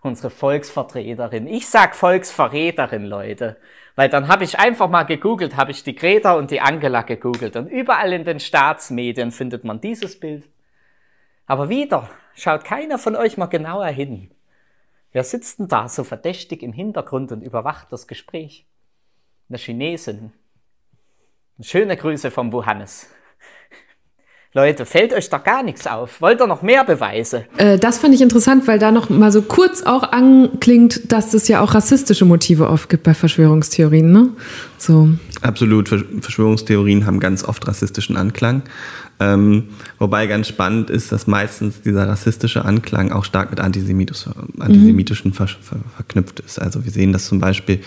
Unsere Volksvertreterin. Ich sag Volksverräterin, Leute. Weil dann habe ich einfach mal gegoogelt, habe ich die Greta und die Angela gegoogelt. Und überall in den Staatsmedien findet man dieses Bild. Aber wieder, schaut keiner von euch mal genauer hin. Wer sitzt denn da so verdächtig im Hintergrund und überwacht das Gespräch? Eine Chinesin. Schöne Grüße vom Wuhannes. Leute, fällt euch da gar nichts auf? Wollt ihr noch mehr Beweise? Äh, das fand ich interessant, weil da noch mal so kurz auch anklingt, dass es ja auch rassistische Motive oft gibt bei Verschwörungstheorien, ne? So. Absolut. Verschwörungstheorien haben ganz oft rassistischen Anklang. Ähm, wobei ganz spannend ist, dass meistens dieser rassistische Anklang auch stark mit Antisemitus, antisemitischen mhm. ver, ver, verknüpft ist. Also wir sehen das zum Beispiel,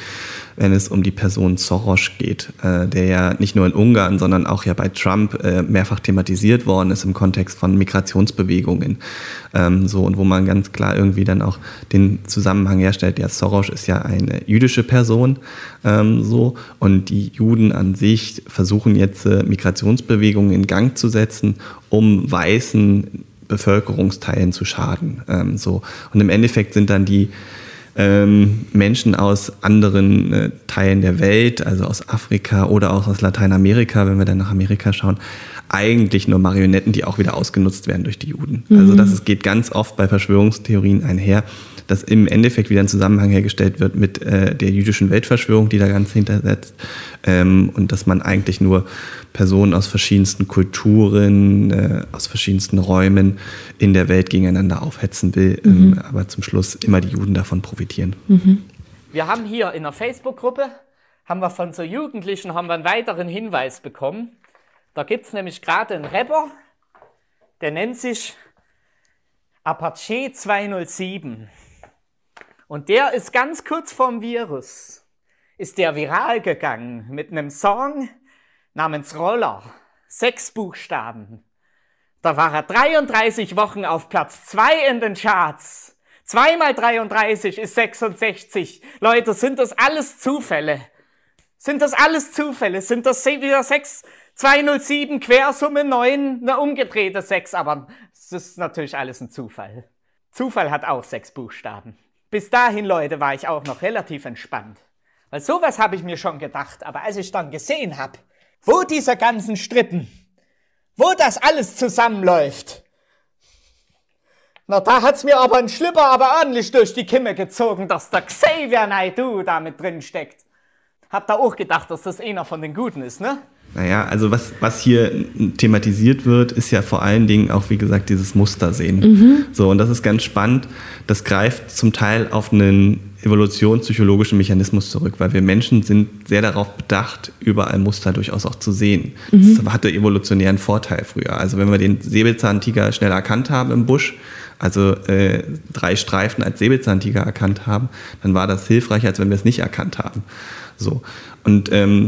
wenn es um die Person Soros geht, äh, der ja nicht nur in Ungarn, sondern auch ja bei Trump äh, mehrfach thematisiert worden ist im Kontext von Migrationsbewegungen. Ähm, so und wo man ganz klar irgendwie dann auch den Zusammenhang herstellt. Ja, Soros ist ja eine jüdische Person, ähm, so und die Juden an sich versuchen jetzt äh, Migrationsbewegungen in Gang zu setzen, um weißen Bevölkerungsteilen zu schaden. Ähm, so. Und im Endeffekt sind dann die ähm, Menschen aus anderen äh, Teilen der Welt, also aus Afrika oder auch aus Lateinamerika, wenn wir dann nach Amerika schauen, eigentlich nur Marionetten, die auch wieder ausgenutzt werden durch die Juden. Mhm. Also das geht ganz oft bei Verschwörungstheorien einher, dass im Endeffekt wieder ein Zusammenhang hergestellt wird mit äh, der jüdischen Weltverschwörung, die da ganz hintersetzt ähm, und dass man eigentlich nur Personen aus verschiedensten Kulturen, äh, aus verschiedensten Räumen in der Welt gegeneinander aufhetzen will, ähm, mhm. ähm, aber zum Schluss immer die Juden davon profitieren. Mhm. Wir haben hier in der Facebook-Gruppe, haben wir von so Jugendlichen haben wir einen weiteren Hinweis bekommen. Da gibt es nämlich gerade einen Rapper, der nennt sich Apache 207. Und der ist ganz kurz vorm Virus, ist der viral gegangen mit einem Song namens Roller. Sechs Buchstaben. Da war er 33 Wochen auf Platz 2 in den Charts. 2 mal 33 ist 66. Leute, sind das alles Zufälle? Sind das alles Zufälle? Sind das wieder 6, 207 Quersumme 9, eine umgedrehte 6? Aber es ist natürlich alles ein Zufall. Zufall hat auch sechs Buchstaben. Bis dahin, Leute, war ich auch noch relativ entspannt. Weil sowas habe ich mir schon gedacht, aber als ich dann gesehen habe, wo diese ganzen Strippen, wo das alles zusammenläuft, na, da hat's mir aber ein Schlipper aber ordentlich durch die Kimme gezogen, dass der Xavier Naidoo da mit drin steckt. Hab da auch gedacht, dass das einer von den Guten ist, ne? Naja, also was, was hier thematisiert wird, ist ja vor allen Dingen auch, wie gesagt, dieses Mustersehen. Mhm. So, und das ist ganz spannend. Das greift zum Teil auf einen evolutionspsychologischen Mechanismus zurück, weil wir Menschen sind sehr darauf bedacht, überall Muster durchaus auch zu sehen. Mhm. Das hatte evolutionären Vorteil früher. Also wenn wir den Säbelzahntiger schnell erkannt haben im Busch, also äh, drei Streifen als Säbelzahntiger erkannt haben, dann war das hilfreicher, als wenn wir es nicht erkannt haben. So. Und ähm,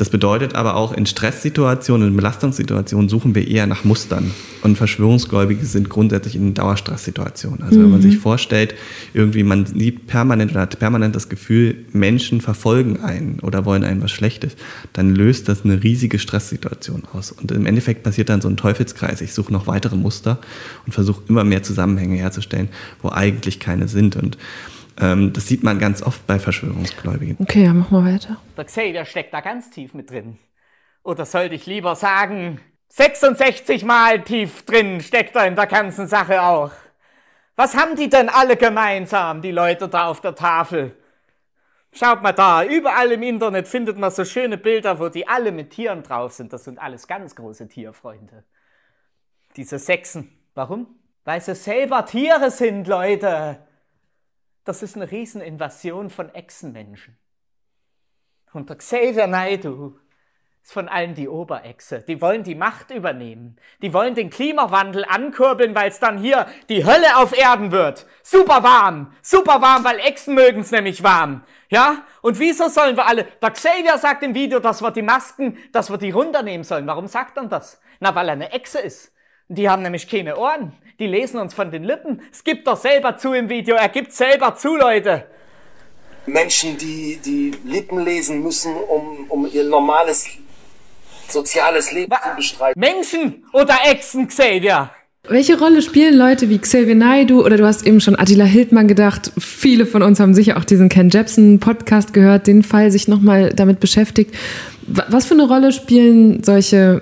das bedeutet aber auch, in Stresssituationen, in Belastungssituationen suchen wir eher nach Mustern. Und Verschwörungsgläubige sind grundsätzlich in Dauerstresssituationen. Also mhm. wenn man sich mhm. vorstellt, irgendwie man sieht permanent oder hat permanent das Gefühl, Menschen verfolgen einen oder wollen einem was Schlechtes, dann löst das eine riesige Stresssituation aus. Und im Endeffekt passiert dann so ein Teufelskreis. Ich suche noch weitere Muster und versuche immer mehr Zusammenhänge herzustellen, wo eigentlich keine sind. Und das sieht man ganz oft bei Verschwörungsgläubigen. Okay, ja, mach mal weiter. Der Xavier steckt da ganz tief mit drin. Oder sollte ich lieber sagen, 66 Mal tief drin steckt er in der ganzen Sache auch. Was haben die denn alle gemeinsam, die Leute da auf der Tafel? Schaut mal da, überall im Internet findet man so schöne Bilder, wo die alle mit Tieren drauf sind. Das sind alles ganz große Tierfreunde. Diese Sechsen. Warum? Weil sie selber Tiere sind, Leute. Das ist eine Rieseninvasion von Echsenmenschen. Und der Xavier Naidu ist von allen die Oberechse. Die wollen die Macht übernehmen. Die wollen den Klimawandel ankurbeln, weil es dann hier die Hölle auf Erden wird. Super warm. Super warm, weil Echsen mögen es nämlich warm. Ja? Und wieso sollen wir alle... Der Xavier sagt im Video, dass wir die Masken, dass wir die runternehmen sollen. Warum sagt er das? Na, weil er eine Echse ist. Die haben nämlich keine Ohren. Die lesen uns von den Lippen. Es gibt doch selber zu im Video. Er gibt selber zu, Leute. Menschen, die die Lippen lesen müssen, um, um ihr normales soziales Leben Was? zu bestreiten. Menschen oder Echsen, Xavier? Welche Rolle spielen Leute wie Xavier Naidu oder du hast eben schon Attila Hildmann gedacht? Viele von uns haben sicher auch diesen Ken Jebsen Podcast gehört, den Fall sich nochmal damit beschäftigt. Was für eine Rolle spielen solche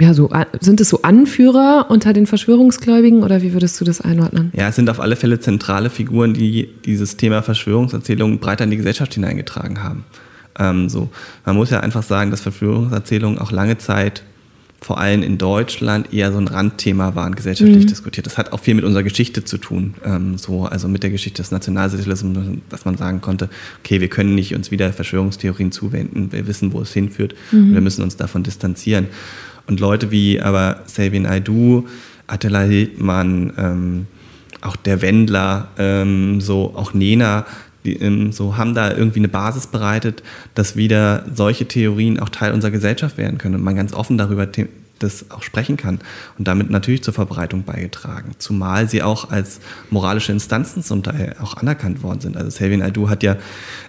ja, so, sind es so Anführer unter den Verschwörungsgläubigen oder wie würdest du das einordnen? Ja, es sind auf alle Fälle zentrale Figuren, die dieses Thema Verschwörungserzählungen breiter in die Gesellschaft hineingetragen haben. Ähm, so. Man muss ja einfach sagen, dass Verschwörungserzählungen auch lange Zeit vor allem in Deutschland eher so ein Randthema waren, gesellschaftlich mhm. diskutiert. Das hat auch viel mit unserer Geschichte zu tun, ähm, so, also mit der Geschichte des Nationalsozialismus, dass man sagen konnte, okay, wir können nicht uns wieder Verschwörungstheorien zuwenden, wir wissen, wo es hinführt, mhm. wir müssen uns davon distanzieren. Und Leute wie aber Savin Aidu, Attila Hildmann, ähm, auch der Wendler, ähm, so auch Nena, die, ähm, so haben da irgendwie eine Basis bereitet, dass wieder solche Theorien auch Teil unserer Gesellschaft werden können und man ganz offen darüber das auch sprechen kann und damit natürlich zur Verbreitung beigetragen. Zumal sie auch als moralische Instanzen zum Teil auch anerkannt worden sind. Also Selvin Aidu hat ja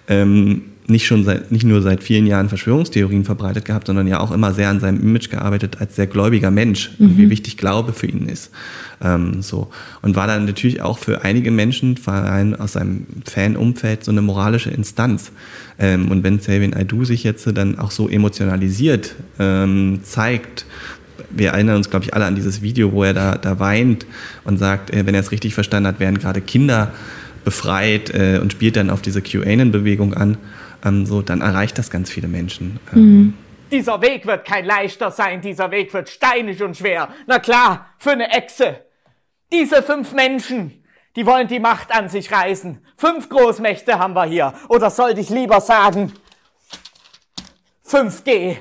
ähm, nicht schon seit, nicht nur seit vielen Jahren Verschwörungstheorien verbreitet gehabt, sondern ja auch immer sehr an seinem Image gearbeitet als sehr gläubiger Mensch mhm. und wie wichtig Glaube für ihn ist. Ähm, so. Und war dann natürlich auch für einige Menschen, vor allem aus seinem Fanumfeld, so eine moralische Instanz. Ähm, und wenn Selvin Aidu sich jetzt dann auch so emotionalisiert ähm, zeigt, wir erinnern uns, glaube ich, alle an dieses Video, wo er da, da weint und sagt, äh, wenn er es richtig verstanden hat, werden gerade Kinder befreit äh, und spielt dann auf diese QAnon-Bewegung an ähm, so, dann erreicht das ganz viele Menschen. Ähm, mhm. Dieser Weg wird kein leichter sein, dieser Weg wird steinig und schwer. Na klar, für eine Echse. Diese fünf Menschen, die wollen die Macht an sich reißen. Fünf Großmächte haben wir hier. Oder sollte ich lieber sagen, 5G.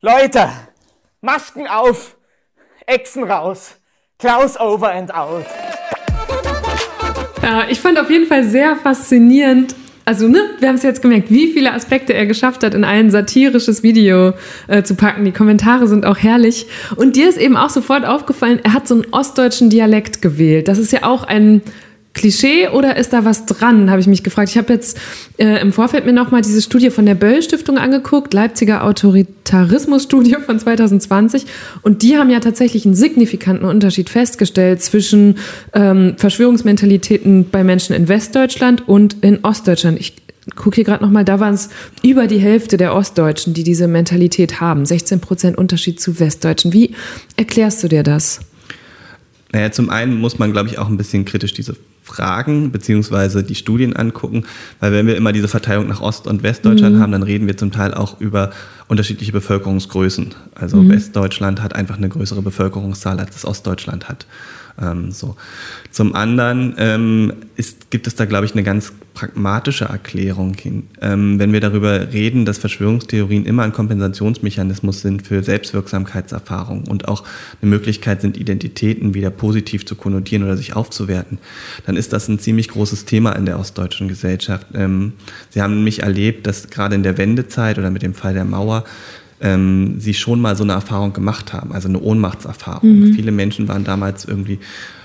Leute, Masken auf, Echsen raus. Klaus over and out. Ja, ich fand auf jeden Fall sehr faszinierend, also ne, wir haben es jetzt gemerkt, wie viele Aspekte er geschafft hat, in ein satirisches Video äh, zu packen. Die Kommentare sind auch herrlich. Und dir ist eben auch sofort aufgefallen, er hat so einen ostdeutschen Dialekt gewählt. Das ist ja auch ein Klischee oder ist da was dran, habe ich mich gefragt. Ich habe jetzt äh, im Vorfeld mir nochmal diese Studie von der Böll Stiftung angeguckt, Leipziger Autoritarismusstudie von 2020. Und die haben ja tatsächlich einen signifikanten Unterschied festgestellt zwischen ähm, Verschwörungsmentalitäten bei Menschen in Westdeutschland und in Ostdeutschland. Ich gucke hier gerade nochmal, da waren es über die Hälfte der Ostdeutschen, die diese Mentalität haben. 16 Prozent Unterschied zu Westdeutschen. Wie erklärst du dir das? Naja, zum einen muss man, glaube ich, auch ein bisschen kritisch diese Fragen beziehungsweise die Studien angucken, weil wenn wir immer diese Verteilung nach Ost- und Westdeutschland mhm. haben, dann reden wir zum Teil auch über unterschiedliche Bevölkerungsgrößen. Also mhm. Westdeutschland hat einfach eine größere Bevölkerungszahl, als das Ostdeutschland hat. Ähm, so. Zum anderen ähm, ist, gibt es da, glaube ich, eine ganz pragmatische Erklärung hin. Ähm, wenn wir darüber reden, dass Verschwörungstheorien immer ein Kompensationsmechanismus sind für Selbstwirksamkeitserfahrung und auch eine Möglichkeit sind, Identitäten wieder positiv zu konnotieren oder sich aufzuwerten, dann ist das ein ziemlich großes Thema in der ostdeutschen Gesellschaft. Ähm, Sie haben nämlich erlebt, dass gerade in der Wendezeit oder mit dem Fall der Mauer ähm, sie schon mal so eine Erfahrung gemacht haben, also eine Ohnmachtserfahrung. Mhm. Viele Menschen waren damals irgendwie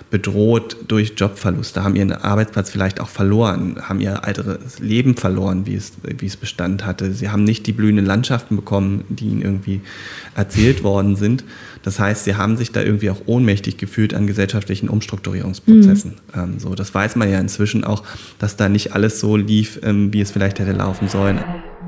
bedroht durch Jobverluste, haben ihren Arbeitsplatz vielleicht auch verloren, haben ihr altes Leben verloren, wie es, wie es Bestand hatte. Sie haben nicht die blühenden Landschaften bekommen, die ihnen irgendwie erzählt worden sind. Das heißt, sie haben sich da irgendwie auch ohnmächtig gefühlt an gesellschaftlichen Umstrukturierungsprozessen. Mhm. Ähm, so, das weiß man ja inzwischen auch, dass da nicht alles so lief, ähm, wie es vielleicht hätte laufen sollen.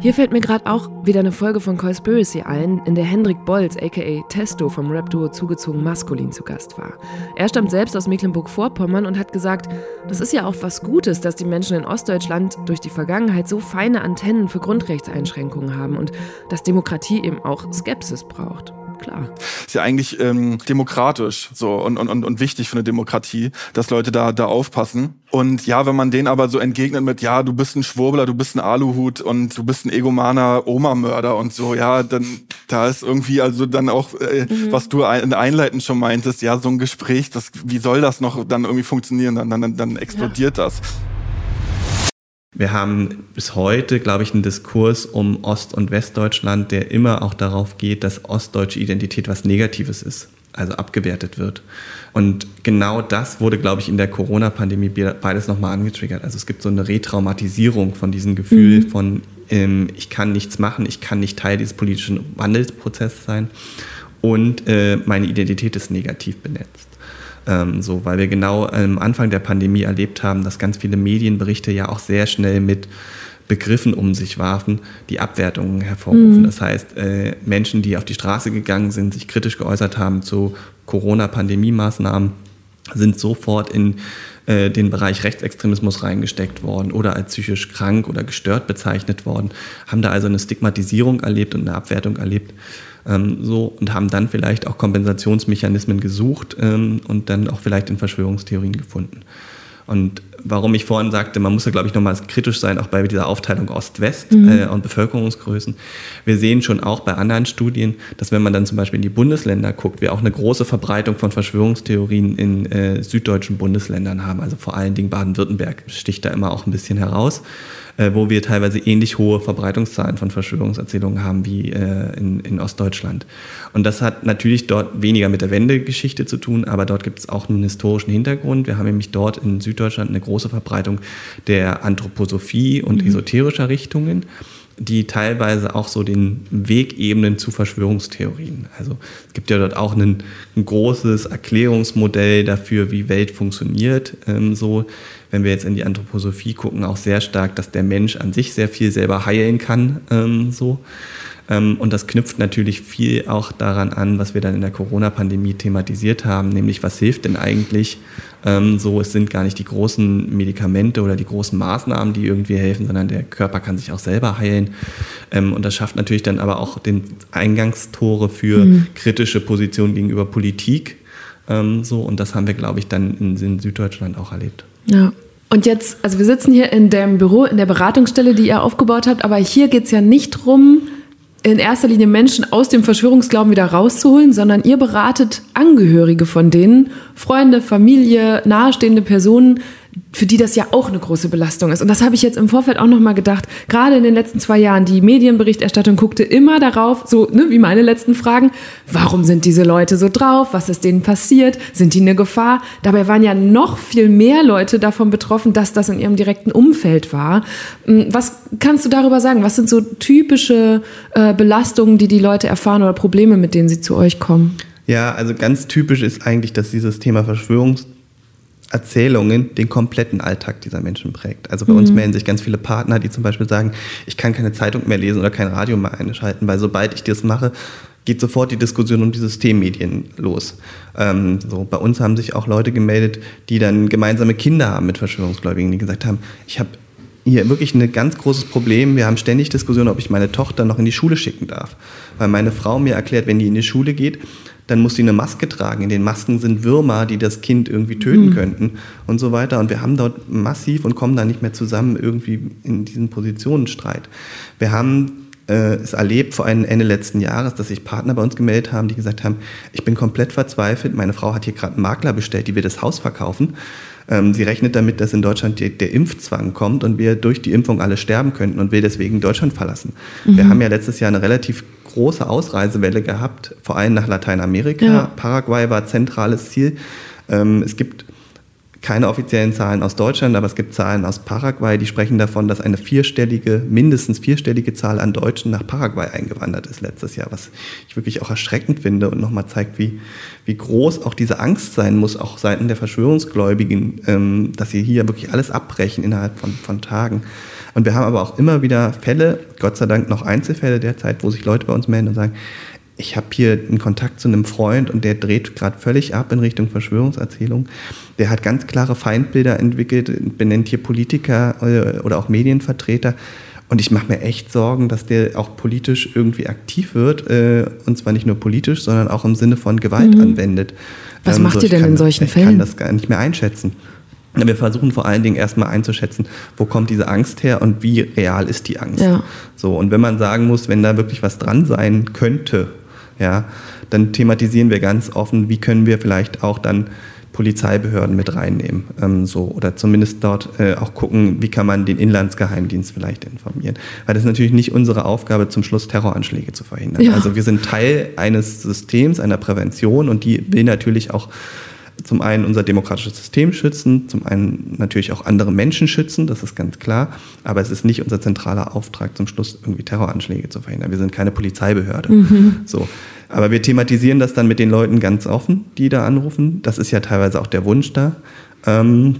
Hier fällt mir gerade auch wieder eine Folge von Conspiracy ein, in der Hendrik Bolz, aka Testo vom Rap-Duo Zugezogen Maskulin zu Gast war. Er stammt selbst aus Mecklenburg-Vorpommern und hat gesagt, das ist ja auch was Gutes, dass die Menschen in Ostdeutschland durch die Vergangenheit so feine Antennen für Grundrechtseinschränkungen haben und dass Demokratie eben auch Skepsis braucht klar. Ist ja eigentlich ähm, demokratisch so und, und, und wichtig für eine Demokratie, dass Leute da, da aufpassen. Und ja, wenn man denen aber so entgegnet mit, ja, du bist ein Schwurbler, du bist ein Aluhut und du bist ein egomaner Oma-Mörder und so, ja, dann da ist irgendwie also dann auch, äh, mhm. was du ein, einleitend schon meintest, ja, so ein Gespräch, das, wie soll das noch dann irgendwie funktionieren? Dann, dann, dann explodiert ja. das. Wir haben bis heute, glaube ich, einen Diskurs um Ost- und Westdeutschland, der immer auch darauf geht, dass ostdeutsche Identität was Negatives ist, also abgewertet wird. Und genau das wurde, glaube ich, in der Corona-Pandemie beides nochmal angetriggert. Also es gibt so eine Retraumatisierung von diesem Gefühl mhm. von, ähm, ich kann nichts machen, ich kann nicht Teil dieses politischen Wandelsprozesses sein und äh, meine Identität ist negativ benetzt. Ähm, so, weil wir genau am Anfang der Pandemie erlebt haben, dass ganz viele Medienberichte ja auch sehr schnell mit Begriffen um sich warfen, die Abwertungen hervorrufen. Mhm. Das heißt, äh, Menschen, die auf die Straße gegangen sind, sich kritisch geäußert haben zu Corona-Pandemie-Maßnahmen, sind sofort in äh, den Bereich Rechtsextremismus reingesteckt worden oder als psychisch krank oder gestört bezeichnet worden, haben da also eine Stigmatisierung erlebt und eine Abwertung erlebt. Ähm, so und haben dann vielleicht auch Kompensationsmechanismen gesucht ähm, und dann auch vielleicht in Verschwörungstheorien gefunden. Und warum ich vorhin sagte, man muss ja, glaube ich, nochmal kritisch sein, auch bei dieser Aufteilung Ost-West Mhm. äh, und Bevölkerungsgrößen. Wir sehen schon auch bei anderen Studien, dass wenn man dann zum Beispiel in die Bundesländer guckt, wir auch eine große Verbreitung von Verschwörungstheorien in äh, süddeutschen Bundesländern haben. Also vor allen Dingen Baden-Württemberg sticht da immer auch ein bisschen heraus, äh, wo wir teilweise ähnlich hohe Verbreitungszahlen von Verschwörungserzählungen haben wie äh, in, in Ostdeutschland. Und das hat natürlich dort weniger mit der Wendegeschichte zu tun, aber dort gibt es auch einen historischen Hintergrund. Wir haben nämlich dort in Süddeutschland eine große Verbreitung der Anthroposophie und esoterischer Richtungen die teilweise auch so den Weg ebnen zu Verschwörungstheorien. Also es gibt ja dort auch ein, ein großes Erklärungsmodell dafür, wie Welt funktioniert. Ähm, so, wenn wir jetzt in die Anthroposophie gucken, auch sehr stark, dass der Mensch an sich sehr viel selber heilen kann. Ähm, so. Ähm, und das knüpft natürlich viel auch daran an, was wir dann in der Corona-Pandemie thematisiert haben, nämlich was hilft denn eigentlich ähm, so, es sind gar nicht die großen Medikamente oder die großen Maßnahmen, die irgendwie helfen, sondern der Körper kann sich auch selber heilen. Ähm, und das schafft natürlich dann aber auch den Eingangstore für kritische Positionen gegenüber Politik. Ähm, so, und das haben wir, glaube ich, dann in, in Süddeutschland auch erlebt. Ja. Und jetzt, also wir sitzen hier in dem Büro, in der Beratungsstelle, die ihr aufgebaut habt, aber hier geht es ja nicht drum, in erster Linie Menschen aus dem Verschwörungsglauben wieder rauszuholen, sondern ihr beratet Angehörige von denen, Freunde, Familie, nahestehende Personen, für die das ja auch eine große Belastung ist. Und das habe ich jetzt im Vorfeld auch nochmal gedacht. Gerade in den letzten zwei Jahren, die Medienberichterstattung guckte immer darauf, so ne, wie meine letzten Fragen, warum sind diese Leute so drauf? Was ist denen passiert? Sind die eine Gefahr? Dabei waren ja noch viel mehr Leute davon betroffen, dass das in ihrem direkten Umfeld war. Hm, Was kannst du darüber sagen? Was sind so typische äh, Belastungen, die die Leute erfahren oder Probleme, mit denen sie zu euch kommen? Ja, also ganz typisch ist eigentlich, dass dieses Thema Verschwörungserzählungen den kompletten Alltag dieser Menschen prägt. Also bei uns melden sich ganz viele Partner, die zum Beispiel sagen, ich kann keine Zeitung mehr lesen oder kein Radio mehr einschalten, weil sobald ich das mache, geht sofort die Diskussion um die Systemmedien los. Ähm, so, bei uns haben sich auch Leute gemeldet, die dann gemeinsame Kinder haben mit Verschwörungsgläubigen, die gesagt haben, ich habe hier wirklich ein ganz großes Problem. Wir haben ständig Diskussionen, ob ich meine Tochter noch in die Schule schicken darf. Weil meine Frau mir erklärt, wenn die in die Schule geht, dann muss sie eine Maske tragen. In den Masken sind Würmer, die das Kind irgendwie töten könnten und so weiter. Und wir haben dort massiv und kommen da nicht mehr zusammen irgendwie in diesen Positionenstreit. Wir haben äh, es erlebt vor allem Ende letzten Jahres, dass sich Partner bei uns gemeldet haben, die gesagt haben, ich bin komplett verzweifelt, meine Frau hat hier gerade einen Makler bestellt, die will das Haus verkaufen. Ähm, sie rechnet damit, dass in Deutschland die, der Impfzwang kommt und wir durch die Impfung alle sterben könnten und will deswegen Deutschland verlassen. Wir haben ja letztes Jahr eine relativ große Ausreisewelle gehabt, vor allem nach Lateinamerika. Ja. Paraguay war zentrales Ziel. Ähm, es gibt keine offiziellen Zahlen aus Deutschland, aber es gibt Zahlen aus Paraguay, die sprechen davon, dass eine vierstellige, mindestens vierstellige Zahl an Deutschen nach Paraguay eingewandert ist letztes Jahr, was ich wirklich auch erschreckend finde und nochmal zeigt, wie, wie groß auch diese Angst sein muss, auch seitens der Verschwörungsgläubigen, ähm, dass sie hier wirklich alles abbrechen innerhalb von, von Tagen. Und wir haben aber auch immer wieder Fälle, Gott sei Dank noch Einzelfälle derzeit, wo sich Leute bei uns melden und sagen, ich habe hier einen Kontakt zu einem Freund und der dreht gerade völlig ab in Richtung Verschwörungserzählung. Der hat ganz klare Feindbilder entwickelt, benennt hier Politiker äh, oder auch Medienvertreter. Und ich mache mir echt Sorgen, dass der auch politisch irgendwie aktiv wird. Äh, und zwar nicht nur politisch, sondern auch im Sinne von Gewalt anwendet. Mhm. Ähm, Was macht ihr ich denn kann in solchen ich Fällen? kann das gar nicht mehr einschätzen. Wir versuchen vor allen Dingen erstmal einzuschätzen, wo kommt diese Angst her und wie real ist die Angst. Ja. So, und wenn man sagen muss, wenn da wirklich was dran sein könnte, ja, dann thematisieren wir ganz offen, wie können wir vielleicht auch dann Polizeibehörden mit reinnehmen, ähm, so oder zumindest dort äh, auch gucken, wie kann man den Inlandsgeheimdienst vielleicht informieren, weil das ist natürlich nicht unsere Aufgabe, zum Schluss Terroranschläge zu verhindern. Ja. Also wir sind Teil eines Systems, einer Prävention und die will natürlich auch zum einen unser demokratisches System schützen, zum einen natürlich auch andere Menschen schützen, das ist ganz klar. Aber es ist nicht unser zentraler Auftrag, zum Schluss irgendwie Terroranschläge zu verhindern. Wir sind keine Polizeibehörde. So. Aber wir thematisieren das dann mit den Leuten ganz offen, die da anrufen. Das ist ja teilweise auch der Wunsch da. Ähm,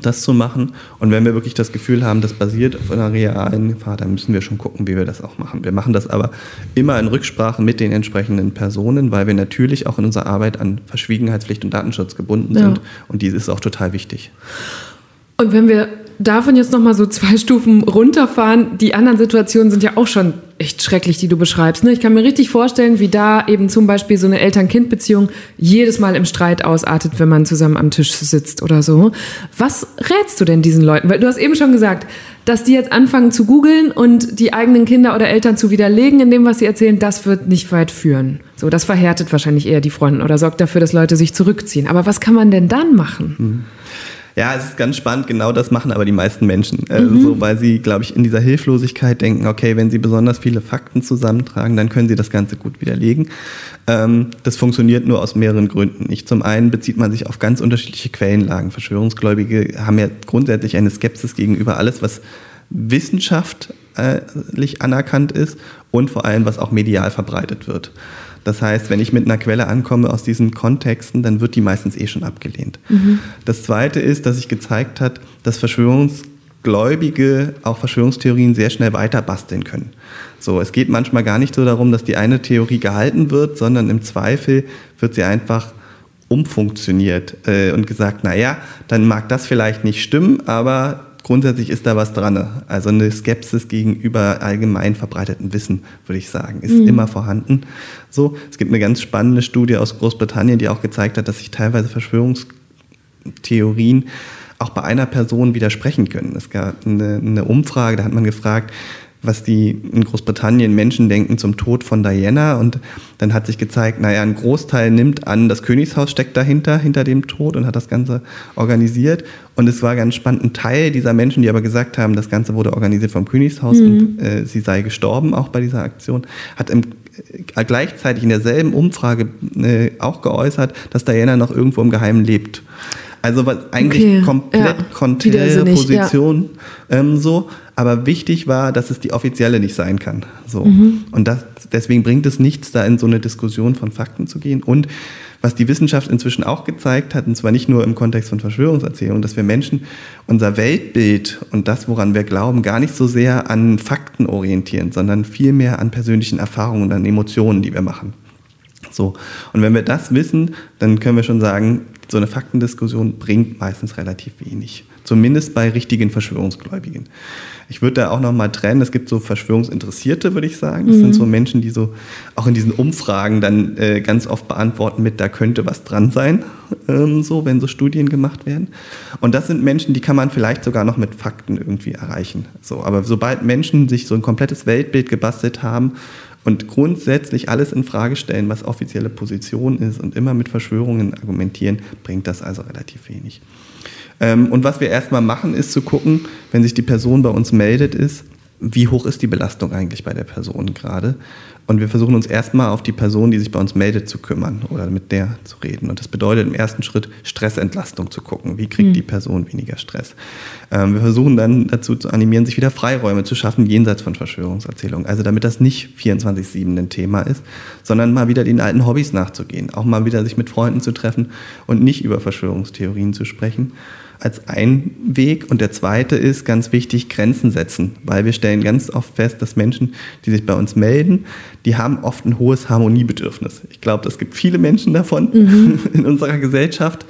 das zu machen. Und wenn wir wirklich das Gefühl haben, das basiert auf einer realen Gefahr, dann müssen wir schon gucken, wie wir das auch machen. Wir machen das aber immer in Rücksprache mit den entsprechenden Personen, weil wir natürlich auch in unserer Arbeit an Verschwiegenheitspflicht und Datenschutz gebunden ja. sind. Und dies ist auch total wichtig. Und wenn wir davon jetzt nochmal so zwei Stufen runterfahren, die anderen Situationen sind ja auch schon echt schrecklich, die du beschreibst. Ne? Ich kann mir richtig vorstellen, wie da eben zum Beispiel so eine Eltern-Kind-Beziehung jedes Mal im Streit ausartet, wenn man zusammen am Tisch sitzt oder so. Was rätst du denn diesen Leuten? Weil du hast eben schon gesagt, dass die jetzt anfangen zu googeln und die eigenen Kinder oder Eltern zu widerlegen in dem, was sie erzählen, das wird nicht weit führen. So, das verhärtet wahrscheinlich eher die Fronten oder sorgt dafür, dass Leute sich zurückziehen. Aber was kann man denn dann machen? Mhm. Ja, es ist ganz spannend. Genau das machen aber die meisten Menschen. Äh, mhm. so, weil sie, glaube ich, in dieser Hilflosigkeit denken, okay, wenn sie besonders viele Fakten zusammentragen, dann können sie das Ganze gut widerlegen. Ähm, das funktioniert nur aus mehreren Gründen. Nicht zum einen bezieht man sich auf ganz unterschiedliche Quellenlagen. Verschwörungsgläubige haben ja grundsätzlich eine Skepsis gegenüber alles, was wissenschaftlich anerkannt ist und vor allem, was auch medial verbreitet wird. Das heißt, wenn ich mit einer Quelle ankomme aus diesen Kontexten, dann wird die meistens eh schon abgelehnt. Mhm. Das Zweite ist, dass sich gezeigt hat, dass Verschwörungsgläubige auch Verschwörungstheorien sehr schnell weiter basteln können. So, es geht manchmal gar nicht so darum, dass die eine Theorie gehalten wird, sondern im Zweifel wird sie einfach umfunktioniert äh, und gesagt, naja, dann mag das vielleicht nicht stimmen, aber grundsätzlich ist da was dran. Also eine Skepsis gegenüber allgemein verbreiteten Wissen, würde ich sagen, ist mhm. immer vorhanden. So, es gibt eine ganz spannende Studie aus Großbritannien, die auch gezeigt hat, dass sich teilweise Verschwörungstheorien auch bei einer Person widersprechen können. Es gab eine, eine Umfrage, da hat man gefragt, was die in Großbritannien Menschen denken zum Tod von Diana. Und dann hat sich gezeigt, naja, ein Großteil nimmt an, das Königshaus steckt dahinter, hinter dem Tod und hat das Ganze organisiert. Und es war ganz spannend, ein Teil dieser Menschen, die aber gesagt haben, das Ganze wurde organisiert vom Königshaus mhm. und äh, sie sei gestorben auch bei dieser Aktion, hat im äh, gleichzeitig in derselben Umfrage äh, auch geäußert, dass Diana noch irgendwo im Geheimen lebt. Also was eigentlich okay. komplett ja. konträre Position ja. ähm, so. Aber wichtig war, dass es die offizielle nicht sein kann. So. Mhm. Und das, deswegen bringt es nichts, da in so eine Diskussion von Fakten zu gehen. Und was die Wissenschaft inzwischen auch gezeigt hat, und zwar nicht nur im Kontext von Verschwörungserzählungen, dass wir Menschen unser Weltbild und das, woran wir glauben, gar nicht so sehr an Fakten orientieren, sondern vielmehr an persönlichen Erfahrungen und an Emotionen, die wir machen. So. Und wenn wir das wissen, dann können wir schon sagen, so eine Faktendiskussion bringt meistens relativ wenig. Zumindest bei richtigen Verschwörungsgläubigen. Ich würde da auch nochmal trennen. Es gibt so Verschwörungsinteressierte, würde ich sagen. Das mhm. sind so Menschen, die so auch in diesen Umfragen dann äh, ganz oft beantworten mit, da könnte was dran sein, ähm, so, wenn so Studien gemacht werden. Und das sind Menschen, die kann man vielleicht sogar noch mit Fakten irgendwie erreichen. So, aber sobald Menschen sich so ein komplettes Weltbild gebastelt haben und grundsätzlich alles in Frage stellen, was offizielle Position ist und immer mit Verschwörungen argumentieren, bringt das also relativ wenig. Ähm, und was wir erstmal machen, ist zu gucken, wenn sich die Person bei uns meldet, ist, wie hoch ist die Belastung eigentlich bei der Person gerade? Und wir versuchen uns erstmal auf die Person, die sich bei uns meldet, zu kümmern oder mit der zu reden. Und das bedeutet im ersten Schritt Stressentlastung zu gucken. Wie kriegt mhm. die Person weniger Stress? Ähm, wir versuchen dann dazu zu animieren, sich wieder Freiräume zu schaffen, jenseits von Verschwörungserzählungen. Also damit das nicht 24-7 ein Thema ist, sondern mal wieder den alten Hobbys nachzugehen. Auch mal wieder sich mit Freunden zu treffen und nicht über Verschwörungstheorien zu sprechen als ein Weg. Und der zweite ist ganz wichtig, Grenzen setzen, weil wir stellen ganz oft fest, dass Menschen, die sich bei uns melden, die haben oft ein hohes Harmoniebedürfnis. Ich glaube, es gibt viele Menschen davon mhm. in unserer Gesellschaft,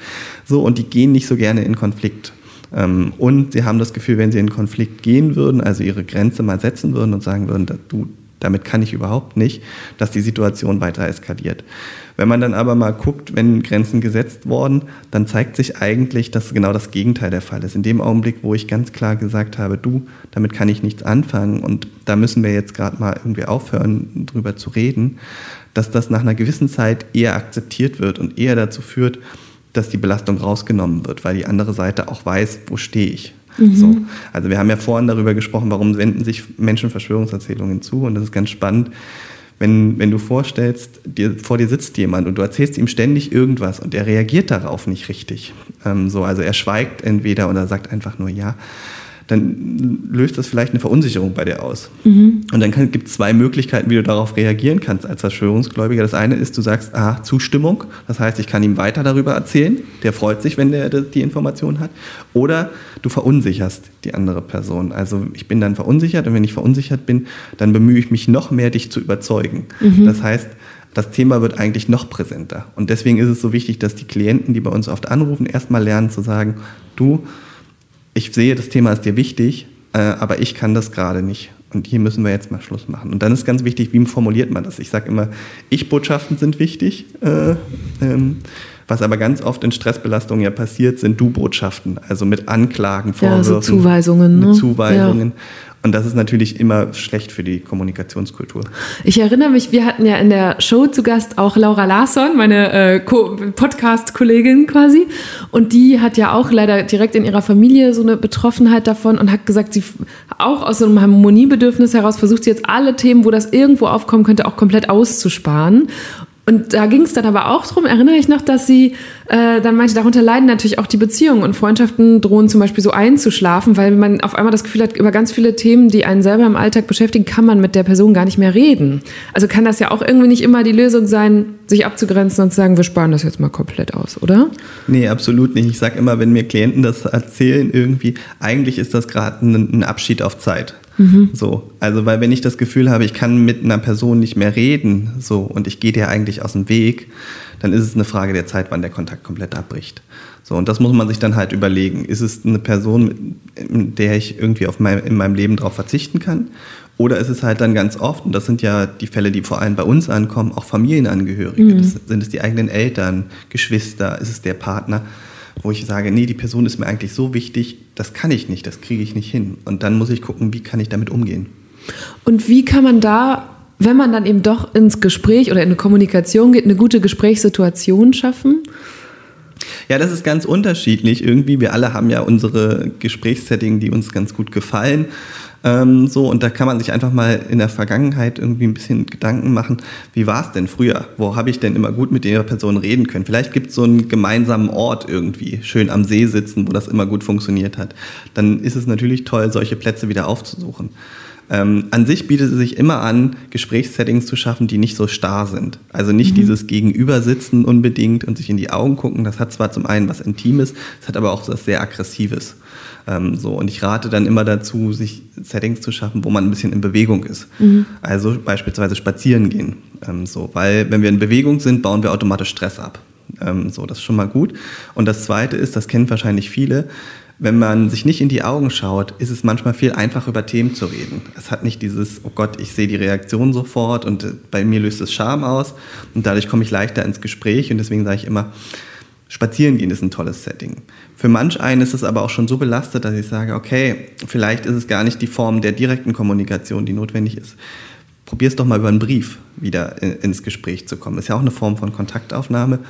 so, und die gehen nicht so gerne in Konflikt. Ähm, und sie haben das Gefühl, wenn sie in Konflikt gehen würden, also ihre Grenze mal setzen würden und sagen würden, du, damit kann ich überhaupt nicht, dass die Situation weiter eskaliert. Wenn man dann aber mal guckt, wenn Grenzen gesetzt worden, dann zeigt sich eigentlich, dass genau das Gegenteil der Fall ist. In dem Augenblick, wo ich ganz klar gesagt habe, du, damit kann ich nichts anfangen und da müssen wir jetzt gerade mal irgendwie aufhören, drüber zu reden, dass das nach einer gewissen Zeit eher akzeptiert wird und eher dazu führt, dass die Belastung rausgenommen wird, weil die andere Seite auch weiß, wo stehe ich. Mhm. So. Also wir haben ja vorhin darüber gesprochen, warum wenden sich Menschen Verschwörungserzählungen zu und das ist ganz spannend wenn, wenn du vorstellst, dir, vor dir sitzt jemand und du erzählst ihm ständig irgendwas und er reagiert darauf nicht richtig. Ähm, so, also er schweigt entweder oder sagt einfach nur ja, dann löst das vielleicht eine Verunsicherung bei dir aus. Mhm. Und dann gibt es zwei Möglichkeiten, wie du darauf reagieren kannst als Verschwörungsgläubiger. Das eine ist, du sagst, ah, Zustimmung. Das heißt, ich kann ihm weiter darüber erzählen. Der freut sich, wenn der die Information hat. Oder du verunsicherst die andere Person. Also ich bin dann verunsichert und wenn ich verunsichert bin, dann bemühe ich mich noch mehr, dich zu überzeugen. Mhm. Das heißt, das Thema wird eigentlich noch präsenter. Und deswegen ist es so wichtig, dass die Klienten, die bei uns oft anrufen, erstmal lernen zu sagen, du, ich sehe, das Thema ist dir wichtig, äh, aber ich kann das gerade nicht. Und hier müssen wir jetzt mal Schluss machen. Und dann ist ganz wichtig, wie formuliert man das? Ich sage immer, Ich-Botschaften sind wichtig. Äh, ähm, was aber ganz oft in Stressbelastungen ja passiert, sind Du-Botschaften, also mit Anklagen, Vorwürfen, ja, so Zuweisungen, mit ne? Zuweisungen. Ja. Und das ist natürlich immer schlecht für die Kommunikationskultur. Ich erinnere mich, wir hatten ja in der Show zu Gast auch Laura Larsson, meine äh, Podcast-Kollegin quasi. Und die hat ja auch leider direkt in ihrer Familie so eine Betroffenheit davon und hat gesagt, sie auch aus so einem Harmoniebedürfnis heraus versucht sie jetzt alle Themen, wo das irgendwo aufkommen könnte, auch komplett auszusparen. Und da ging es dann aber auch drum, erinnere ich noch, dass sie äh, dann meinte, darunter leiden natürlich auch die Beziehungen und Freundschaften drohen zum Beispiel so einzuschlafen, weil man auf einmal das Gefühl hat, über ganz viele Themen, die einen selber im Alltag beschäftigen, kann man mit der Person gar nicht mehr reden. Also kann das ja auch irgendwie nicht immer die Lösung sein, sich abzugrenzen und zu sagen, wir sparen das jetzt mal komplett aus, oder? Nee, absolut nicht. Ich sage immer, wenn mir Klienten das erzählen, irgendwie, eigentlich ist das gerade ein, ein Abschied auf Zeit. Mhm. So, also weil wenn ich das Gefühl habe, ich kann mit einer Person nicht mehr reden, so und ich gehe dir eigentlich aus dem Weg, dann ist es eine Frage der Zeit, wann der Kontakt komplett abbricht. So und das muss man sich dann halt überlegen. Ist es eine Person, mit der ich irgendwie auf mein, in meinem Leben darauf verzichten kann? Oder ist es halt dann ganz oft, und das sind ja die Fälle, die vor allem bei uns ankommen, auch Familienangehörige. Mhm. Das sind es die eigenen Eltern, Geschwister, ist es der Partner? Wo ich sage, nee, die Person ist mir eigentlich so wichtig, das kann ich nicht, das kriege ich nicht hin. Und dann muss ich gucken, wie kann ich damit umgehen. Und wie kann man da, wenn man dann eben doch ins Gespräch oder in eine Kommunikation geht, eine gute Gesprächssituation schaffen? Ja, das ist ganz unterschiedlich. Irgendwie, wir alle haben ja unsere Gesprächssetting, die uns ganz gut gefallen. Ähm, so, und da kann man sich einfach mal in der Vergangenheit irgendwie ein bisschen Gedanken machen, wie war es denn früher? Wo habe ich denn immer gut mit der Person reden können? Vielleicht gibt es so einen gemeinsamen Ort irgendwie, schön am See sitzen, wo das immer gut funktioniert hat. Dann ist es natürlich toll, solche Plätze wieder aufzusuchen. Ähm, an sich bietet es sich immer an, Gesprächssettings zu schaffen, die nicht so starr sind. Also nicht mhm. dieses Gegenübersitzen unbedingt und sich in die Augen gucken. Das hat zwar zum einen was Intimes, es hat aber auch was sehr Aggressives. Ähm, so, und ich rate dann immer dazu, sich Settings zu schaffen, wo man ein bisschen in Bewegung ist. Mhm. Also beispielsweise spazieren gehen. Ähm, so, weil wenn wir in Bewegung sind, bauen wir automatisch Stress ab. Ähm, so, das ist schon mal gut. Und das Zweite ist, das kennen wahrscheinlich viele, wenn man sich nicht in die Augen schaut, ist es manchmal viel einfacher, über Themen zu reden. Es hat nicht dieses, oh Gott, ich sehe die Reaktion sofort und äh, bei mir löst es Scham aus und dadurch komme ich leichter ins Gespräch und deswegen sage ich immer, Spazieren gehen ist ein tolles Setting. Für manch einen ist es aber auch schon so belastet, dass ich sage, okay, vielleicht ist es gar nicht die Form der direkten Kommunikation, die notwendig ist. Probier es doch mal über einen Brief wieder ins Gespräch zu kommen. Ist ja auch eine Form von Kontaktaufnahme,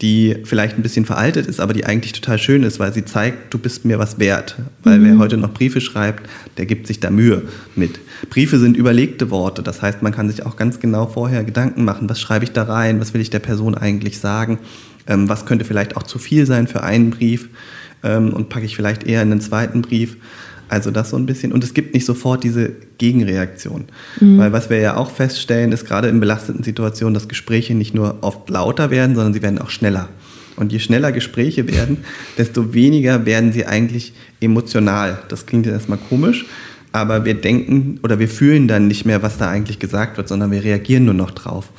die vielleicht ein bisschen veraltet ist, aber die eigentlich total schön ist, weil sie zeigt, du bist mir was wert. Weil mhm. wer heute noch Briefe schreibt, der gibt sich da Mühe mit. Briefe sind überlegte Worte, das heißt, man kann sich auch ganz genau vorher Gedanken machen, was schreibe ich da rein, was will ich der Person eigentlich sagen. Ähm, was könnte vielleicht auch zu viel sein für einen Brief ähm, und packe ich vielleicht eher in einen zweiten Brief. Also das so ein bisschen. Und es gibt nicht sofort diese Gegenreaktion. Mhm. Weil was wir ja auch feststellen, ist gerade in belasteten Situationen, dass Gespräche nicht nur oft lauter werden, sondern sie werden auch schneller. Und je schneller Gespräche werden, desto weniger werden sie eigentlich emotional. Das klingt jetzt erstmal komisch, aber wir denken oder wir fühlen dann nicht mehr, was da eigentlich gesagt wird, sondern wir reagieren nur noch drauf.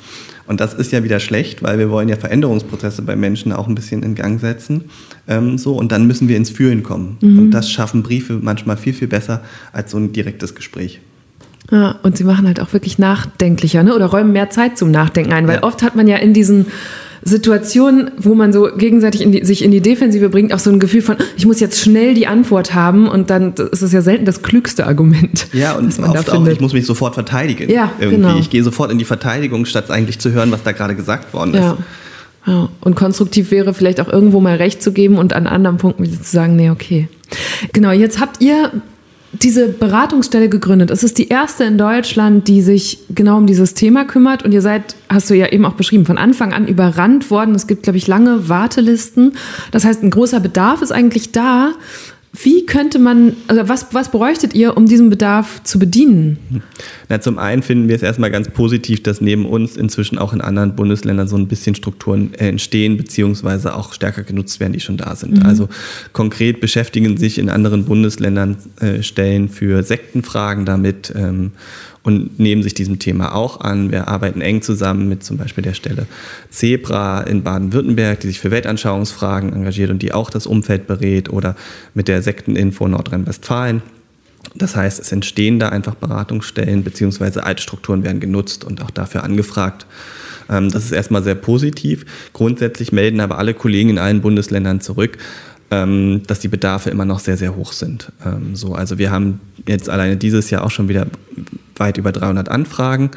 Und das ist ja wieder schlecht, weil wir wollen ja Veränderungsprozesse bei Menschen auch ein bisschen in Gang setzen. Ähm, so, und dann müssen wir ins Fühlen kommen. Mhm. Und das schaffen Briefe manchmal viel, viel besser als so ein direktes Gespräch. Ja, und sie machen halt auch wirklich nachdenklicher, ne? Oder räumen mehr Zeit zum Nachdenken ein, weil ja. oft hat man ja in diesen Situationen, wo man so gegenseitig in die, sich in die Defensive bringt, auch so ein Gefühl von, ich muss jetzt schnell die Antwort haben und dann ist es ja selten das klügste Argument. Ja, und man oft auch, ich muss mich sofort verteidigen. Ja, irgendwie. Genau. Ich gehe sofort in die Verteidigung, statt eigentlich zu hören, was da gerade gesagt worden ist. Ja. Ja, und konstruktiv wäre vielleicht auch irgendwo mal recht zu geben und an anderen Punkten zu sagen, nee, okay. Genau, jetzt habt ihr diese Beratungsstelle gegründet. Es ist die erste in Deutschland, die sich genau um dieses Thema kümmert. Und ihr seid, hast du ja eben auch beschrieben, von Anfang an überrannt worden. Es gibt, glaube ich, lange Wartelisten. Das heißt, ein großer Bedarf ist eigentlich da. Wie könnte man, also was, was bräuchtet ihr, um diesen Bedarf zu bedienen? Na, zum einen finden wir es erstmal ganz positiv, dass neben uns inzwischen auch in anderen Bundesländern so ein bisschen Strukturen äh, entstehen, beziehungsweise auch stärker genutzt werden, die schon da sind. Mhm. Also konkret beschäftigen sich in anderen Bundesländern äh, Stellen für Sektenfragen damit. Ähm, und nehmen sich diesem Thema auch an. Wir arbeiten eng zusammen mit zum Beispiel der Stelle Zebra in Baden-Württemberg, die sich für Weltanschauungsfragen engagiert und die auch das Umfeld berät oder mit der Sekteninfo Nordrhein-Westfalen. Das heißt, es entstehen da einfach Beratungsstellen, beziehungsweise Altstrukturen werden genutzt und auch dafür angefragt. Ähm, das ist erstmal sehr positiv. Grundsätzlich melden aber alle Kollegen in allen Bundesländern zurück, ähm, dass die Bedarfe immer noch sehr, sehr hoch sind. Ähm, so, also wir haben jetzt alleine dieses Jahr auch schon wieder weit über 300 Anfragen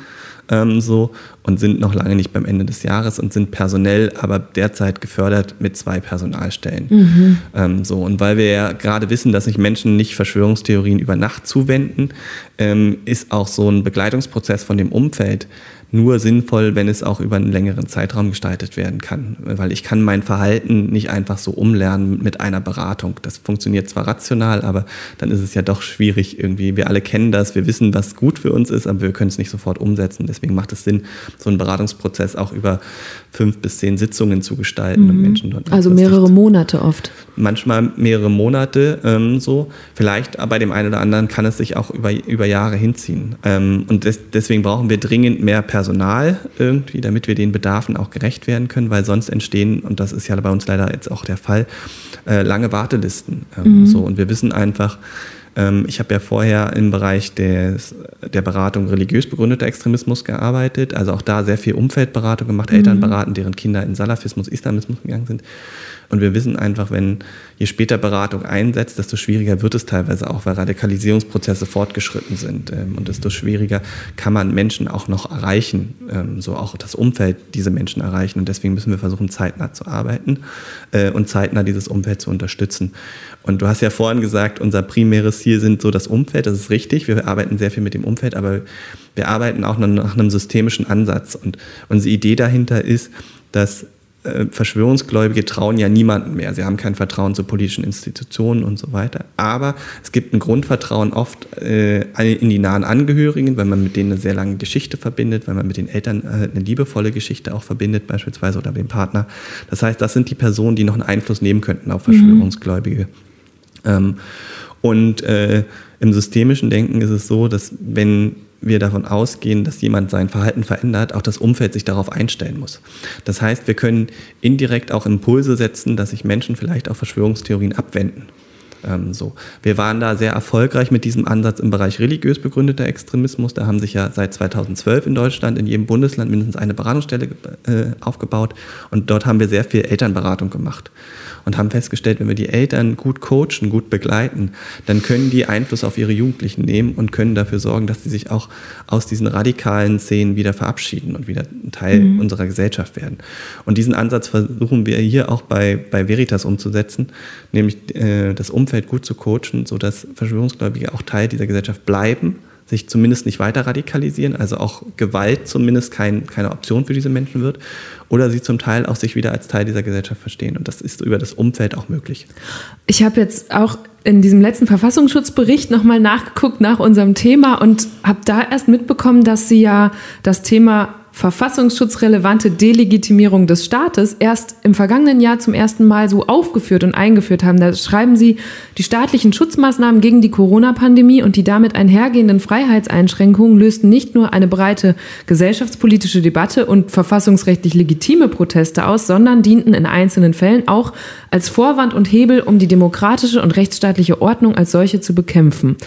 ähm, so und sind noch lange nicht beim Ende des Jahres und sind personell aber derzeit gefördert mit zwei Personalstellen. Mhm. Ähm, so und weil wir ja gerade wissen, dass sich Menschen nicht Verschwörungstheorien über Nacht zuwenden, ähm, ist auch so ein Begleitungsprozess von dem Umfeld nur sinnvoll, wenn es auch über einen längeren Zeitraum gestaltet werden kann. Weil ich kann mein Verhalten nicht einfach so umlernen mit einer Beratung. Das funktioniert zwar rational, aber dann ist es ja doch schwierig irgendwie. Wir alle kennen das, wir wissen, was gut für uns ist, aber wir können es nicht sofort umsetzen. Deswegen macht es Sinn, so einen Beratungsprozess auch über fünf bis zehn Sitzungen zu gestalten mhm. und Menschen dort. Also mehrere Monate oft. Manchmal mehrere Monate ähm, so. Vielleicht bei dem einen oder anderen kann es sich auch über, über Jahre hinziehen. Ähm, und des, deswegen brauchen wir dringend mehr Personal irgendwie, damit wir den Bedarfen auch gerecht werden können, weil sonst entstehen, und das ist ja bei uns leider jetzt auch der Fall, äh, lange Wartelisten. Ähm, mhm. so. Und wir wissen einfach, ich habe ja vorher im Bereich des, der Beratung religiös begründeter Extremismus gearbeitet, also auch da sehr viel Umfeldberatung gemacht, mhm. Eltern beraten, deren Kinder in Salafismus, Islamismus gegangen sind. Und wir wissen einfach, wenn je später Beratung einsetzt, desto schwieriger wird es teilweise auch, weil Radikalisierungsprozesse fortgeschritten sind. Ähm, und desto schwieriger kann man Menschen auch noch erreichen, ähm, so auch das Umfeld diese Menschen erreichen. Und deswegen müssen wir versuchen, zeitnah zu arbeiten äh, und zeitnah dieses Umfeld zu unterstützen. Und du hast ja vorhin gesagt, unser primäres Ziel sind so das Umfeld. Das ist richtig. Wir arbeiten sehr viel mit dem Umfeld, aber wir arbeiten auch nach einem systemischen Ansatz. Und unsere Idee dahinter ist, dass Verschwörungsgläubige trauen ja niemanden mehr. Sie haben kein Vertrauen zu politischen Institutionen und so weiter. Aber es gibt ein Grundvertrauen oft äh, in die nahen Angehörigen, weil man mit denen eine sehr lange Geschichte verbindet, weil man mit den Eltern äh, eine liebevolle Geschichte auch verbindet, beispielsweise oder dem Partner. Das heißt, das sind die Personen, die noch einen Einfluss nehmen könnten auf Verschwörungsgläubige. Mhm. Ähm, und äh, im systemischen Denken ist es so, dass wenn wir davon ausgehen, dass jemand sein Verhalten verändert, auch das Umfeld sich darauf einstellen muss. Das heißt, wir können indirekt auch Impulse setzen, dass sich Menschen vielleicht auf Verschwörungstheorien abwenden. Ähm, so. Wir waren da sehr erfolgreich mit diesem Ansatz im Bereich religiös begründeter Extremismus. Da haben sich ja seit 2012 in Deutschland in jedem Bundesland mindestens eine Beratungsstelle äh, aufgebaut und dort haben wir sehr viel Elternberatung gemacht und haben festgestellt, wenn wir die Eltern gut coachen, gut begleiten, dann können die Einfluss auf ihre Jugendlichen nehmen und können dafür sorgen, dass sie sich auch aus diesen radikalen Szenen wieder verabschieden und wieder ein Teil mhm. unserer Gesellschaft werden. Und diesen Ansatz versuchen wir hier auch bei, bei Veritas umzusetzen, nämlich äh, das Umfeld gut zu coachen, sodass Verschwörungsgläubige auch Teil dieser Gesellschaft bleiben sich zumindest nicht weiter radikalisieren, also auch Gewalt zumindest kein, keine Option für diese Menschen wird, oder sie zum Teil auch sich wieder als Teil dieser Gesellschaft verstehen. Und das ist über das Umfeld auch möglich. Ich habe jetzt auch in diesem letzten Verfassungsschutzbericht nochmal nachgeguckt nach unserem Thema und habe da erst mitbekommen, dass Sie ja das Thema verfassungsschutzrelevante Delegitimierung des Staates erst im vergangenen Jahr zum ersten Mal so aufgeführt und eingeführt haben. Da schreiben sie, die staatlichen Schutzmaßnahmen gegen die Corona-Pandemie und die damit einhergehenden Freiheitseinschränkungen lösten nicht nur eine breite gesellschaftspolitische Debatte und verfassungsrechtlich legitime Proteste aus, sondern dienten in einzelnen Fällen auch als Vorwand und Hebel, um die demokratische und rechtsstaatliche Ordnung als solche zu bekämpfen.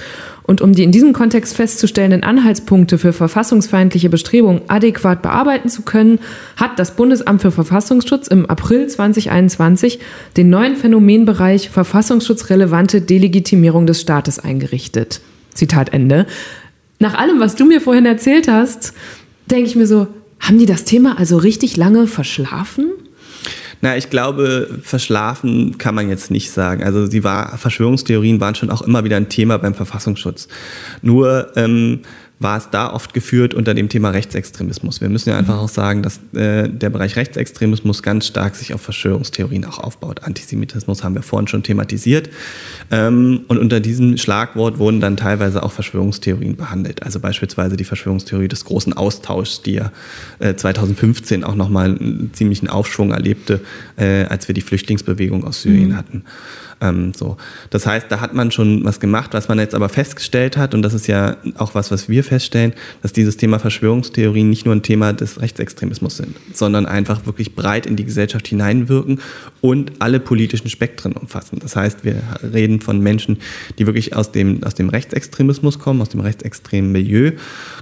Und um die in diesem Kontext festzustellenden Anhaltspunkte für verfassungsfeindliche Bestrebungen adäquat bearbeiten zu können, hat das Bundesamt für Verfassungsschutz im April 2021 den neuen Phänomenbereich verfassungsschutzrelevante Delegitimierung des Staates eingerichtet. Zitat Ende. Nach allem, was du mir vorhin erzählt hast, denke ich mir so, haben die das Thema also richtig lange verschlafen? Na, ich glaube, verschlafen kann man jetzt nicht sagen. Also die war, Verschwörungstheorien waren schon auch immer wieder ein Thema beim Verfassungsschutz. Nur ähm, war es da oft geführt unter dem Thema Rechtsextremismus. Wir müssen ja einfach auch sagen, dass äh, der Bereich Rechtsextremismus ganz stark sich auf Verschwörungstheorien auch aufbaut. Antisemitismus haben wir vorhin schon thematisiert. Ähm, und unter diesem Schlagwort wurden dann teilweise auch Verschwörungstheorien behandelt. Also beispielsweise die Verschwörungstheorie des großen Austauschs, die ja äh, 2015 auch nochmal einen ziemlichen Aufschwung erlebte, äh, als wir die Flüchtlingsbewegung aus Syrien mhm. hatten. Ähm, so. Das heißt, da hat man schon was gemacht, was man jetzt aber festgestellt hat, und das ist ja auch was, was wir feststellen, dass dieses Thema Verschwörungstheorien nicht nur ein Thema des Rechtsextremismus sind, sondern einfach wirklich breit in die Gesellschaft hineinwirken und alle politischen Spektren umfassen. Das heißt, wir reden von Menschen, die wirklich aus dem, aus dem Rechtsextremismus kommen, aus dem rechtsextremen Milieu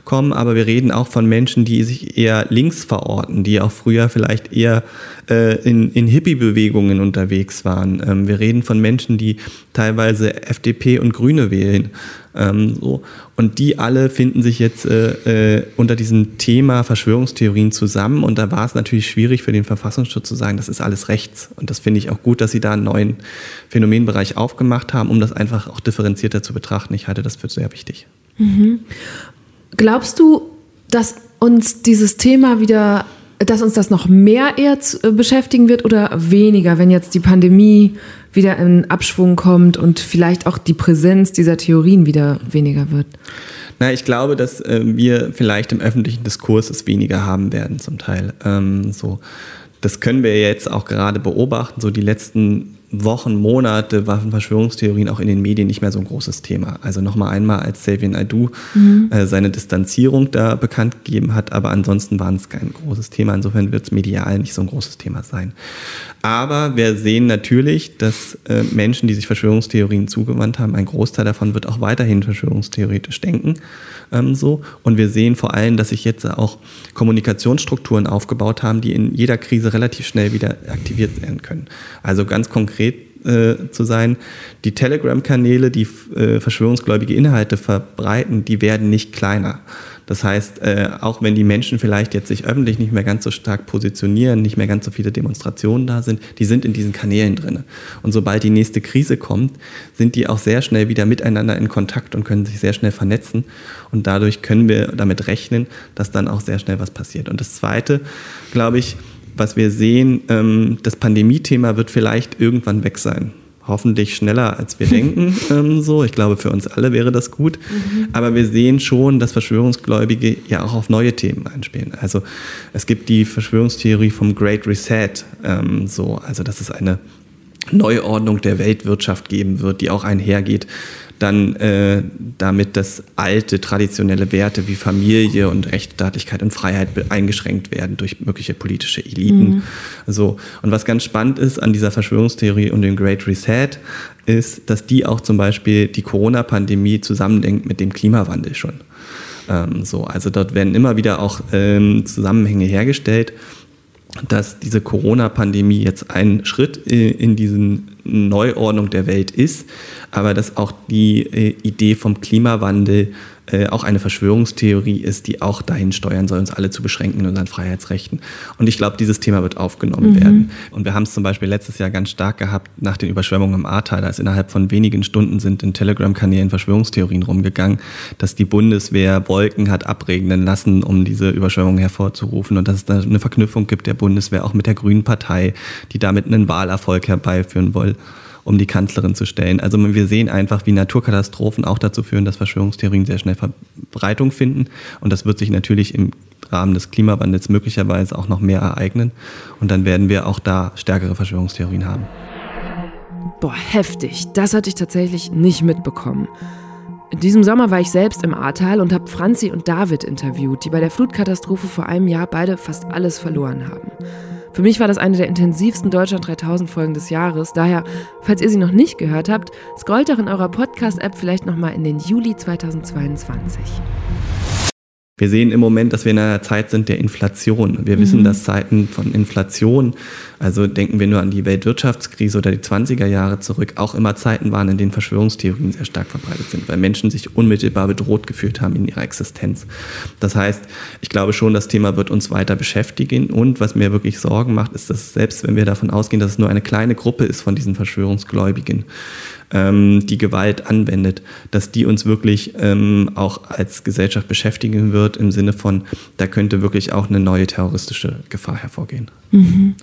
kommen, aber wir reden auch von Menschen, die sich eher links verorten, die auch früher vielleicht eher äh, in, in Hippie-Bewegungen unterwegs waren. Ähm, wir reden von Menschen, die teilweise FDP und Grüne wählen. Ähm, so. Und die alle finden sich jetzt äh, äh, unter diesem Thema Verschwörungstheorien zusammen. Und da war es natürlich schwierig für den Verfassungsschutz zu sagen, das ist alles rechts. Und das finde ich auch gut, dass sie da einen neuen Phänomenbereich aufgemacht haben, um das einfach auch differenzierter zu betrachten. Ich halte das für sehr wichtig. Mhm. Glaubst du, dass uns dieses Thema wieder dass uns das noch mehr eher äh, beschäftigen wird oder weniger, wenn jetzt die Pandemie wieder in Abschwung kommt und vielleicht auch die Präsenz dieser Theorien wieder weniger wird? Na, ich glaube, dass äh, wir vielleicht im öffentlichen Diskurs es weniger haben werden zum Teil. Ähm, so, das können wir jetzt auch gerade beobachten. So die letzten Wochen, Monate waren Verschwörungstheorien auch in den Medien nicht mehr so ein großes Thema. Also nochmal einmal, als Savian Aidu mhm. äh, seine Distanzierung da bekannt gegeben hat, aber ansonsten war es kein großes Thema. Insofern wird es medial nicht so ein großes Thema sein. Aber wir sehen natürlich, dass äh, Menschen, die sich Verschwörungstheorien zugewandt haben, ein Großteil davon wird auch weiterhin verschwörungstheoretisch denken. Ähm, so. Und wir sehen vor allem, dass sich jetzt auch Kommunikationsstrukturen aufgebaut haben, die in jeder Krise relativ schnell wieder aktiviert werden können. Also ganz konkret konkret äh, zu sein, die Telegram-Kanäle, die äh, verschwörungsgläubige Inhalte verbreiten, die werden nicht kleiner. Das heißt, äh, auch wenn die Menschen vielleicht jetzt sich öffentlich nicht mehr ganz so stark positionieren, nicht mehr ganz so viele Demonstrationen da sind, die sind in diesen Kanälen drin. Und sobald die nächste Krise kommt, sind die auch sehr schnell wieder miteinander in Kontakt und können sich sehr schnell vernetzen. Und dadurch können wir damit rechnen, dass dann auch sehr schnell was passiert. Und das Zweite, glaube ich, was wir sehen, ähm, das Pandemie-Thema wird vielleicht irgendwann weg sein. Hoffentlich schneller, als wir denken. Ähm, so, ich glaube, für uns alle wäre das gut. Mhm. Aber wir sehen schon, dass Verschwörungsgläubige ja auch auf neue Themen einspielen. Also es gibt die Verschwörungstheorie vom Great Reset. Ähm, so, also dass es eine Neuordnung der Weltwirtschaft geben wird, die auch einhergeht dann äh, damit, dass alte traditionelle Werte wie Familie und Rechtsstaatlichkeit und Freiheit eingeschränkt werden durch mögliche politische Eliten. Mhm. So. Und was ganz spannend ist an dieser Verschwörungstheorie und dem Great Reset, ist, dass die auch zum Beispiel die Corona-Pandemie zusammendenkt mit dem Klimawandel schon. Ähm, so, also dort werden immer wieder auch ähm, Zusammenhänge hergestellt dass diese Corona-Pandemie jetzt ein Schritt in diesen Neuordnung der Welt ist, aber dass auch die äh, Idee vom Klimawandel äh, auch eine Verschwörungstheorie ist, die auch dahin steuern soll, uns alle zu beschränken in unseren Freiheitsrechten. Und ich glaube, dieses Thema wird aufgenommen mhm. werden. Und wir haben es zum Beispiel letztes Jahr ganz stark gehabt nach den Überschwemmungen im Ahrtal, als innerhalb von wenigen Stunden sind in Telegram-Kanälen Verschwörungstheorien rumgegangen, dass die Bundeswehr Wolken hat abregnen lassen, um diese Überschwemmungen hervorzurufen und dass es da eine Verknüpfung gibt der Bundeswehr auch mit der Grünen Partei, die damit einen Wahlerfolg herbeiführen wollen um die Kanzlerin zu stellen. Also wir sehen einfach, wie Naturkatastrophen auch dazu führen, dass Verschwörungstheorien sehr schnell Verbreitung finden. Und das wird sich natürlich im Rahmen des Klimawandels möglicherweise auch noch mehr ereignen. Und dann werden wir auch da stärkere Verschwörungstheorien haben. Boah, heftig. Das hatte ich tatsächlich nicht mitbekommen. In diesem Sommer war ich selbst im Ahrtal und habe Franzi und David interviewt, die bei der Flutkatastrophe vor einem Jahr beide fast alles verloren haben. Für mich war das eine der intensivsten Deutschland 3000 Folgen des Jahres. Daher, falls ihr sie noch nicht gehört habt, scrollt doch in eurer Podcast-App vielleicht nochmal in den Juli 2022. Wir sehen im Moment, dass wir in einer Zeit sind der Inflation. Wir mhm. wissen, dass Zeiten von Inflation, also denken wir nur an die Weltwirtschaftskrise oder die 20er Jahre zurück, auch immer Zeiten waren, in denen Verschwörungstheorien sehr stark verbreitet sind, weil Menschen sich unmittelbar bedroht gefühlt haben in ihrer Existenz. Das heißt, ich glaube schon, das Thema wird uns weiter beschäftigen. Und was mir wirklich Sorgen macht, ist, dass selbst wenn wir davon ausgehen, dass es nur eine kleine Gruppe ist von diesen Verschwörungsgläubigen, ähm, die Gewalt anwendet, dass die uns wirklich ähm, auch als Gesellschaft beschäftigen wird im Sinne von, da könnte wirklich auch eine neue terroristische Gefahr hervorgehen. Mhm.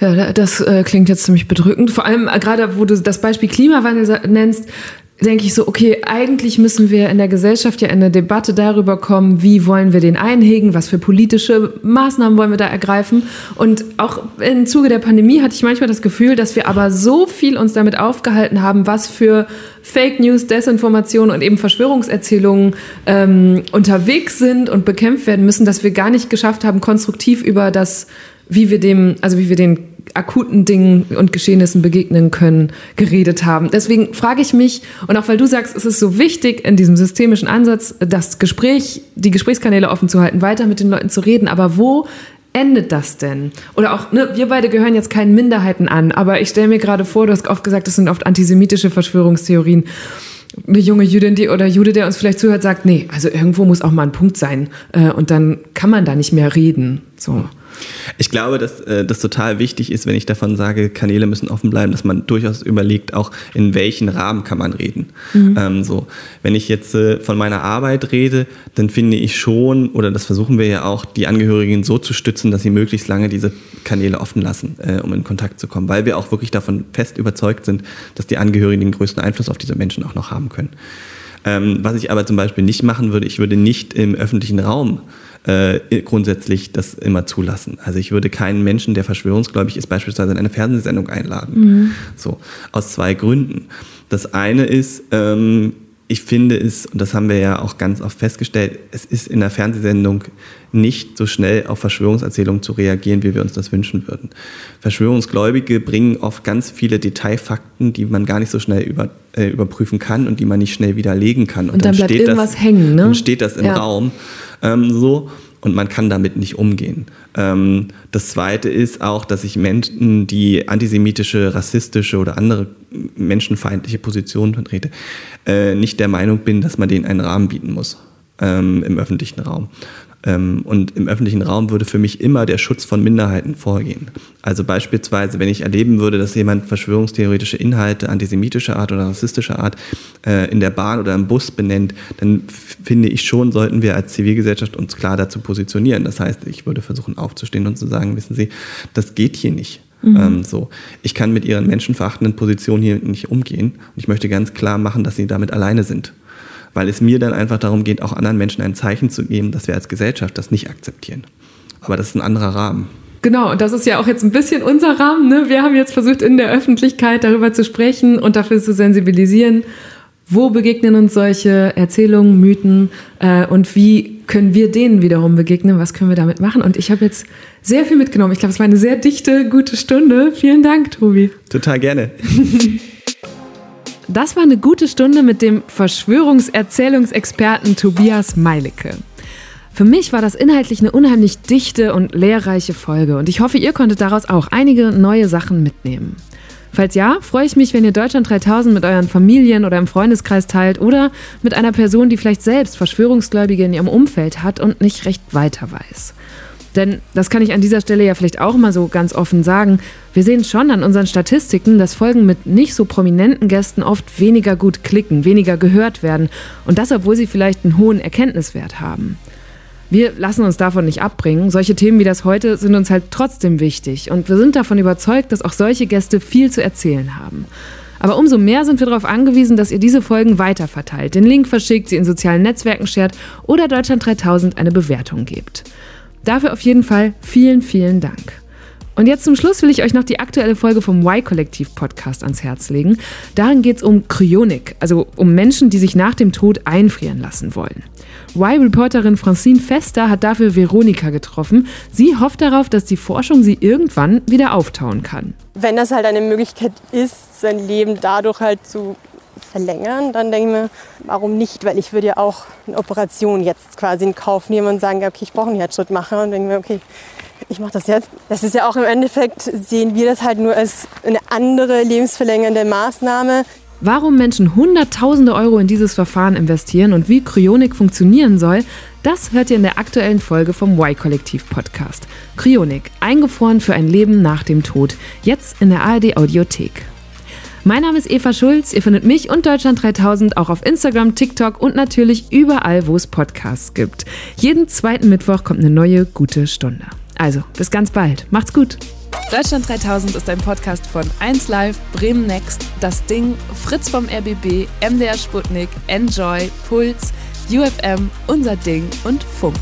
Ja, das äh, klingt jetzt ziemlich bedrückend. Vor allem äh, gerade, wo du das Beispiel Klimawandel nennst, denke ich so, okay, eigentlich müssen wir in der Gesellschaft ja in eine Debatte darüber kommen, wie wollen wir den einhegen, was für politische Maßnahmen wollen wir da ergreifen. Und auch im Zuge der Pandemie hatte ich manchmal das Gefühl, dass wir aber so viel uns damit aufgehalten haben, was für Fake News, Desinformation und eben Verschwörungserzählungen ähm, unterwegs sind und bekämpft werden müssen, dass wir gar nicht geschafft haben, konstruktiv über das, wie wir dem, also wie wir den akuten Dingen und Geschehnissen begegnen können, geredet haben. Deswegen frage ich mich, und auch weil du sagst, es ist so wichtig in diesem systemischen Ansatz, das Gespräch, die Gesprächskanäle offen zu halten, weiter mit den Leuten zu reden, aber wo endet das denn? Oder auch, ne, wir beide gehören jetzt keinen Minderheiten an, aber ich stelle mir gerade vor, du hast oft gesagt, das sind oft antisemitische Verschwörungstheorien. Eine junge Jüdin die, oder Jude, der uns vielleicht zuhört, sagt, nee, also irgendwo muss auch mal ein Punkt sein. Äh, und dann kann man da nicht mehr reden. So. Ich glaube, dass äh, das total wichtig ist, wenn ich davon sage, Kanäle müssen offen bleiben, dass man durchaus überlegt, auch in welchen Rahmen kann man reden. Mhm. Ähm, so, wenn ich jetzt äh, von meiner Arbeit rede, dann finde ich schon, oder das versuchen wir ja auch, die Angehörigen so zu stützen, dass sie möglichst lange diese Kanäle offen lassen, äh, um in Kontakt zu kommen, weil wir auch wirklich davon fest überzeugt sind, dass die Angehörigen den größten Einfluss auf diese Menschen auch noch haben können. Ähm, was ich aber zum Beispiel nicht machen würde, ich würde nicht im öffentlichen Raum äh, grundsätzlich das immer zulassen. Also ich würde keinen Menschen, der verschwörungsgläubig ist, beispielsweise in eine Fernsehsendung einladen. Mhm. So, aus zwei Gründen. Das eine ist, ähm, ich finde es, und das haben wir ja auch ganz oft festgestellt, es ist in der Fernsehsendung nicht so schnell auf Verschwörungserzählungen zu reagieren, wie wir uns das wünschen würden. Verschwörungsgläubige bringen oft ganz viele Detailfakten, die man gar nicht so schnell über, äh, überprüfen kann und die man nicht schnell widerlegen kann. Und, und dann, dann, bleibt irgendwas das, hängen, ne? Dann steht das im ja. Raum ähm, so und man kann damit nicht umgehen. Ähm, das Zweite ist auch, dass ich Menschen, die antisemitische, rassistische oder andere menschenfeindliche Positionen vertrete, äh, nicht der Meinung bin, dass man denen einen Rahmen bieten muss ähm, im öffentlichen Raum. Ähm, und im öffentlichen Raum würde für mich immer der Schutz von Minderheiten vorgehen. Also beispielsweise, wenn ich erleben würde, dass jemand verschwörungstheoretische Inhalte antisemitischer Art oder rassistischer Art äh, in der Bahn oder im Bus benennt, dann finde ich schon, sollten wir als Zivilgesellschaft uns klar dazu positionieren. Das heißt, ich würde versuchen aufzustehen und zu sagen, wissen Sie, das geht hier nicht. Mhm. Ähm, so. Ich kann mit ihren menschenverachtenden Positionen hier nicht umgehen und ich möchte ganz klar machen, dass sie damit alleine sind weil es mir dann einfach darum geht, auch anderen Menschen ein Zeichen zu geben, dass wir als Gesellschaft das nicht akzeptieren. Aber das ist ein anderer Rahmen. Genau, und das ist ja auch jetzt ein bisschen unser Rahmen. Ne? Wir haben jetzt versucht, in der Öffentlichkeit darüber zu sprechen und dafür zu sensibilisieren. Wo begegnen uns solche Erzählungen, Mythen äh, und wie können wir denen wiederum begegnen? Was können wir damit machen? Und ich habe jetzt sehr viel mitgenommen. Ich glaube, es war eine sehr dichte, gute Stunde. Vielen Dank, Tobi. Total gerne. Das war eine gute Stunde mit dem Verschwörungserzählungsexperten Tobias Meilicke. Für mich war das inhaltlich eine unheimlich dichte und lehrreiche Folge und ich hoffe, ihr konntet daraus auch einige neue Sachen mitnehmen. Falls ja, freue ich mich, wenn ihr Deutschland 3000 mit euren Familien oder im Freundeskreis teilt oder mit einer Person, die vielleicht selbst Verschwörungsgläubige in ihrem Umfeld hat und nicht recht weiter weiß. Denn das kann ich an dieser Stelle ja vielleicht auch mal so ganz offen sagen. Wir sehen schon an unseren Statistiken, dass Folgen mit nicht so prominenten Gästen oft weniger gut klicken, weniger gehört werden. Und das, obwohl sie vielleicht einen hohen Erkenntniswert haben. Wir lassen uns davon nicht abbringen. Solche Themen wie das heute sind uns halt trotzdem wichtig. Und wir sind davon überzeugt, dass auch solche Gäste viel zu erzählen haben. Aber umso mehr sind wir darauf angewiesen, dass ihr diese Folgen weiterverteilt, den Link verschickt, sie in sozialen Netzwerken shared oder Deutschland 3000 eine Bewertung gebt. Dafür auf jeden Fall vielen, vielen Dank. Und jetzt zum Schluss will ich euch noch die aktuelle Folge vom Y-Kollektiv-Podcast ans Herz legen. Darin geht es um Kryonik, also um Menschen, die sich nach dem Tod einfrieren lassen wollen. Y-Reporterin Francine Fester hat dafür Veronika getroffen. Sie hofft darauf, dass die Forschung sie irgendwann wieder auftauen kann. Wenn das halt eine Möglichkeit ist, sein Leben dadurch halt zu verlängern, dann denke ich mir, warum nicht? Weil ich würde ja auch eine Operation jetzt quasi in Kauf nehmen und sagen, okay, ich brauche einen Herzschrittmacher und denke mir, okay, ich mache das jetzt. Das ist ja auch im Endeffekt, sehen wir das halt nur als eine andere lebensverlängernde Maßnahme. Warum Menschen Hunderttausende Euro in dieses Verfahren investieren und wie Kryonik funktionieren soll, das hört ihr in der aktuellen Folge vom Y-Kollektiv-Podcast. Kryonik, eingefroren für ein Leben nach dem Tod. Jetzt in der ARD-Audiothek. Mein Name ist Eva Schulz. Ihr findet mich und Deutschland 3000 auch auf Instagram, TikTok und natürlich überall, wo es Podcasts gibt. Jeden zweiten Mittwoch kommt eine neue gute Stunde. Also, bis ganz bald. Macht's gut. Deutschland 3000 ist ein Podcast von 1Live, Bremen Next, Das Ding, Fritz vom RBB, MDR Sputnik, Enjoy, Puls, UFM, Unser Ding und Funk.